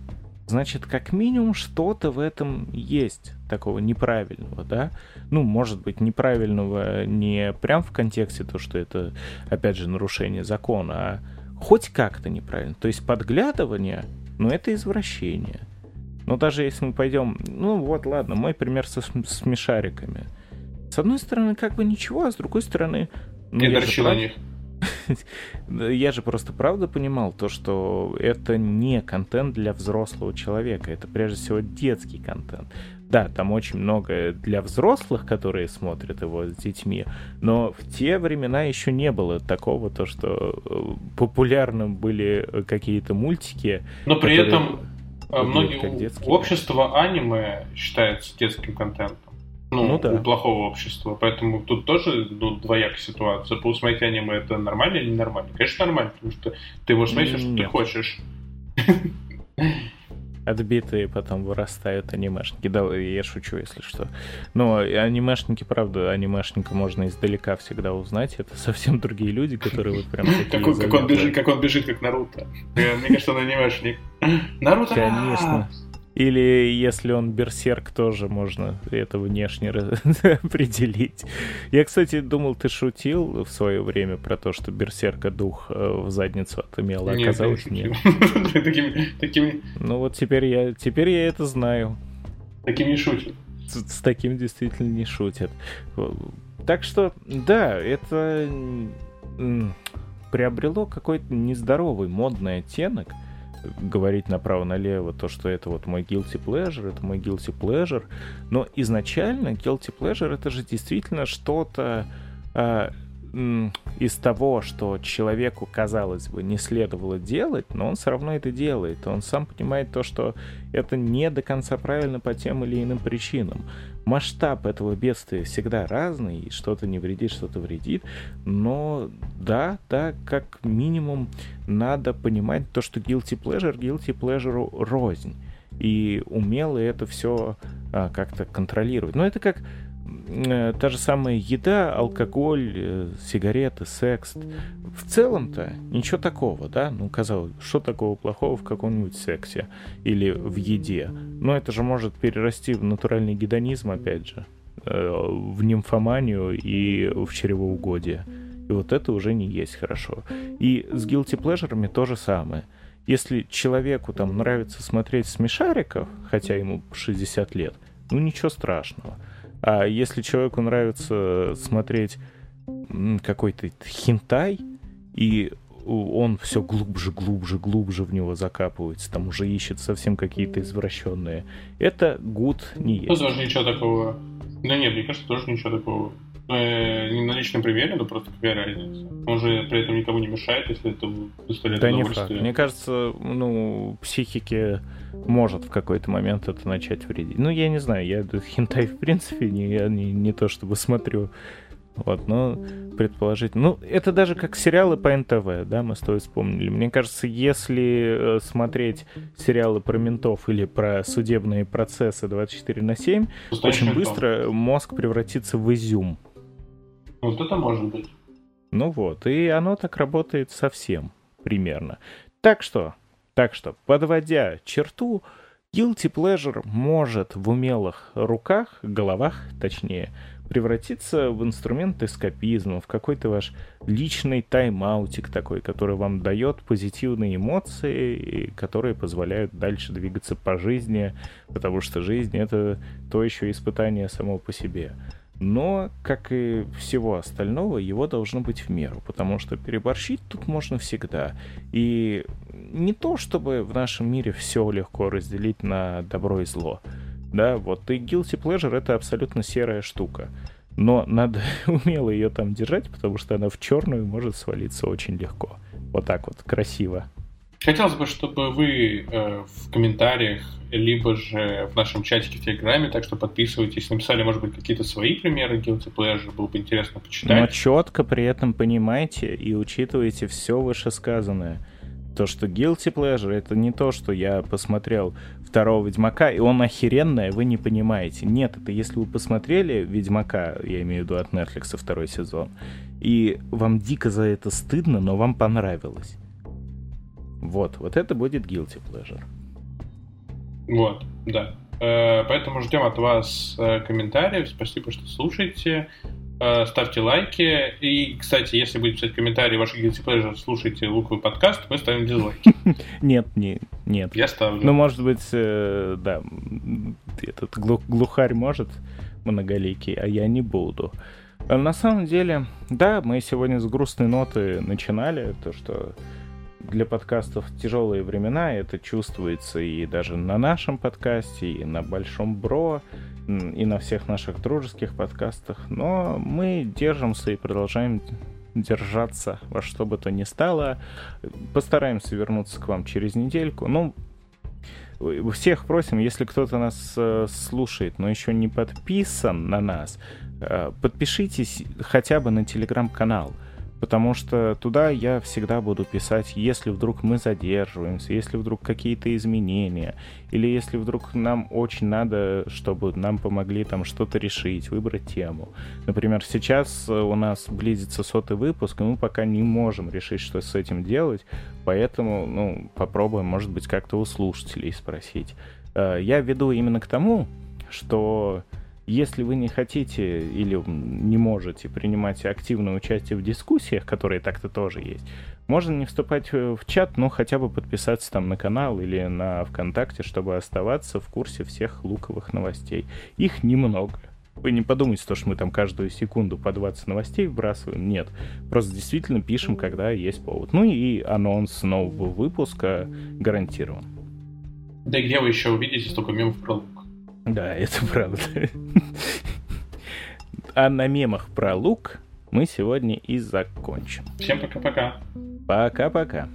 Значит, как минимум что-то в этом есть такого неправильного, да? Ну, может быть, неправильного не прям в контексте то, что это, опять же, нарушение закона, а хоть как-то неправильно. То есть подглядывание, ну, это извращение. Но даже если мы пойдем, ну вот, ладно, мой пример со смешариками. С одной стороны, как бы ничего, а с другой стороны... Ну, Не прав... них. [laughs] Я же просто правда понимал то, что это не контент для взрослого человека, это прежде всего детский контент. Да, там очень много для взрослых, которые смотрят его с детьми, но в те времена еще не было такого, то, что э, популярным были какие-то мультики. Но при которые... этом э, многие общество аниме считается детским контентом. Ну, ну да. у плохого общества. Поэтому тут тоже ну, двоякая ситуация. Посмотреть аниме это нормально или ненормально? Конечно, нормально, потому что ты можешь смотреть, что ты хочешь. [laughs] Отбитые потом вырастают анимешники. Да, я шучу, если что. Но анимешники, правда, анимешника можно издалека всегда узнать. Это совсем другие люди, которые вот прям такие... Как он, как он, бежит, как он бежит, как Наруто. Мне кажется, он анимешник. Наруто! Конечно. Или если он берсерк, тоже можно это внешне [laughs] определить. Я, кстати, думал, ты шутил в свое время про то, что берсерка дух э, в задницу отымел, а оказалось нет. [laughs] Ну вот теперь я, теперь я это знаю. Таким не шутят. С, с таким действительно не шутят. Так что, да, это приобрело какой-то нездоровый модный оттенок говорить направо-налево то, что это вот мой guilty pleasure, это мой guilty pleasure, но изначально guilty pleasure это же действительно что-то, э, из того, что человеку, казалось бы, не следовало делать, но он все равно это делает. Он сам понимает то, что это не до конца правильно по тем или иным причинам. Масштаб этого бедствия всегда разный, что-то не вредит, что-то вредит, но да, да, как минимум надо понимать то, что guilty pleasure, guilty pleasure рознь. И умело это все а, как-то контролировать. Но это как Э, та же самая еда, алкоголь, э, сигареты, секс. В целом-то ничего такого, да? Ну, казалось, что такого плохого в каком-нибудь сексе или в еде? Но это же может перерасти в натуральный гедонизм, опять же, э, в нимфоманию и в чревоугодие. И вот это уже не есть хорошо. И с guilty pleasure то же самое. Если человеку там нравится смотреть смешариков, хотя ему 60 лет, ну ничего страшного. А если человеку нравится смотреть какой-то хинтай, и он все глубже, глубже, глубже в него закапывается, там уже ищет совсем какие-то извращенные. Это гуд не есть. Тоже ничего такого. Да нет, мне кажется, тоже ничего такого. Э, не на личном примере, но просто какая разница. Он же при этом никому не мешает, если это доставляет да не факт. Мне кажется, ну, психике может в какой-то момент это начать вредить. Ну, я не знаю, я хентай в принципе не, я не, не то чтобы смотрю. Вот, но предположить. Ну, это даже как сериалы по НТВ, да, мы с тобой вспомнили. Мне кажется, если э, смотреть сериалы про ментов или про судебные процессы 24 на 7, очень быстро мозг превратится в изюм. Вот это может быть. Ну вот, и оно так работает совсем примерно. Так что, так что, подводя черту, guilty pleasure может в умелых руках, головах точнее, превратиться в инструмент эскапизма, в какой-то ваш личный тайм-аутик такой, который вам дает позитивные эмоции, которые позволяют дальше двигаться по жизни, потому что жизнь — это то еще испытание само по себе но, как и всего остального, его должно быть в меру, потому что переборщить тут можно всегда. И не то, чтобы в нашем мире все легко разделить на добро и зло. Да, вот и guilty pleasure это абсолютно серая штука. Но надо [laughs] умело ее там держать, потому что она в черную может свалиться очень легко. Вот так вот, красиво. Хотелось бы, чтобы вы э, в комментариях, либо же в нашем чатике в Телеграме, так что подписывайтесь, написали, может быть, какие-то свои примеры Guilty Pleasure, было бы интересно почитать. Но четко при этом понимайте и учитывайте все вышесказанное. То, что Guilty Pleasure, это не то, что я посмотрел второго Ведьмака, и он охеренный, вы не понимаете. Нет, это если вы посмотрели Ведьмака, я имею в виду от Netflix второй сезон, и вам дико за это стыдно, но вам понравилось вот, вот это будет guilty pleasure. Вот, да. Э, поэтому ждем от вас э, комментариев. Спасибо, что слушаете. Э, ставьте лайки. И, кстати, если будете писать комментарии ваши guilty pleasure, слушайте луковый подкаст, мы ставим дизлайки. [laughs] Нет, не, нет. Я ставлю. Ну, может быть, да, этот глухарь может многоликий, а я не буду. На самом деле, да, мы сегодня с грустной ноты начинали, то, что для подкастов тяжелые времена, это чувствуется и даже на нашем подкасте, и на Большом Бро, и на всех наших дружеских подкастах. Но мы держимся и продолжаем держаться во что бы то ни стало. Постараемся вернуться к вам через недельку. Ну, всех просим, если кто-то нас э, слушает, но еще не подписан на нас, э, подпишитесь хотя бы на телеграм-канал потому что туда я всегда буду писать, если вдруг мы задерживаемся, если вдруг какие-то изменения, или если вдруг нам очень надо, чтобы нам помогли там что-то решить, выбрать тему. Например, сейчас э, у нас близится сотый выпуск, и мы пока не можем решить, что с этим делать, поэтому, ну, попробуем, может быть, как-то у слушателей спросить. Э, я веду именно к тому, что если вы не хотите или не можете принимать активное участие в дискуссиях, которые так-то тоже есть, можно не вступать в чат, но хотя бы подписаться там на канал или на ВКонтакте, чтобы оставаться в курсе всех луковых новостей. Их немного. Вы не подумайте, то, что мы там каждую секунду по 20 новостей вбрасываем. Нет. Просто действительно пишем, когда есть повод. Ну и анонс нового выпуска гарантирован. Да где вы еще увидите столько мемов про лук? Да, [laughs] это правда. А на мемах про лук мы сегодня и закончим. Всем пока-пока. Пока-пока.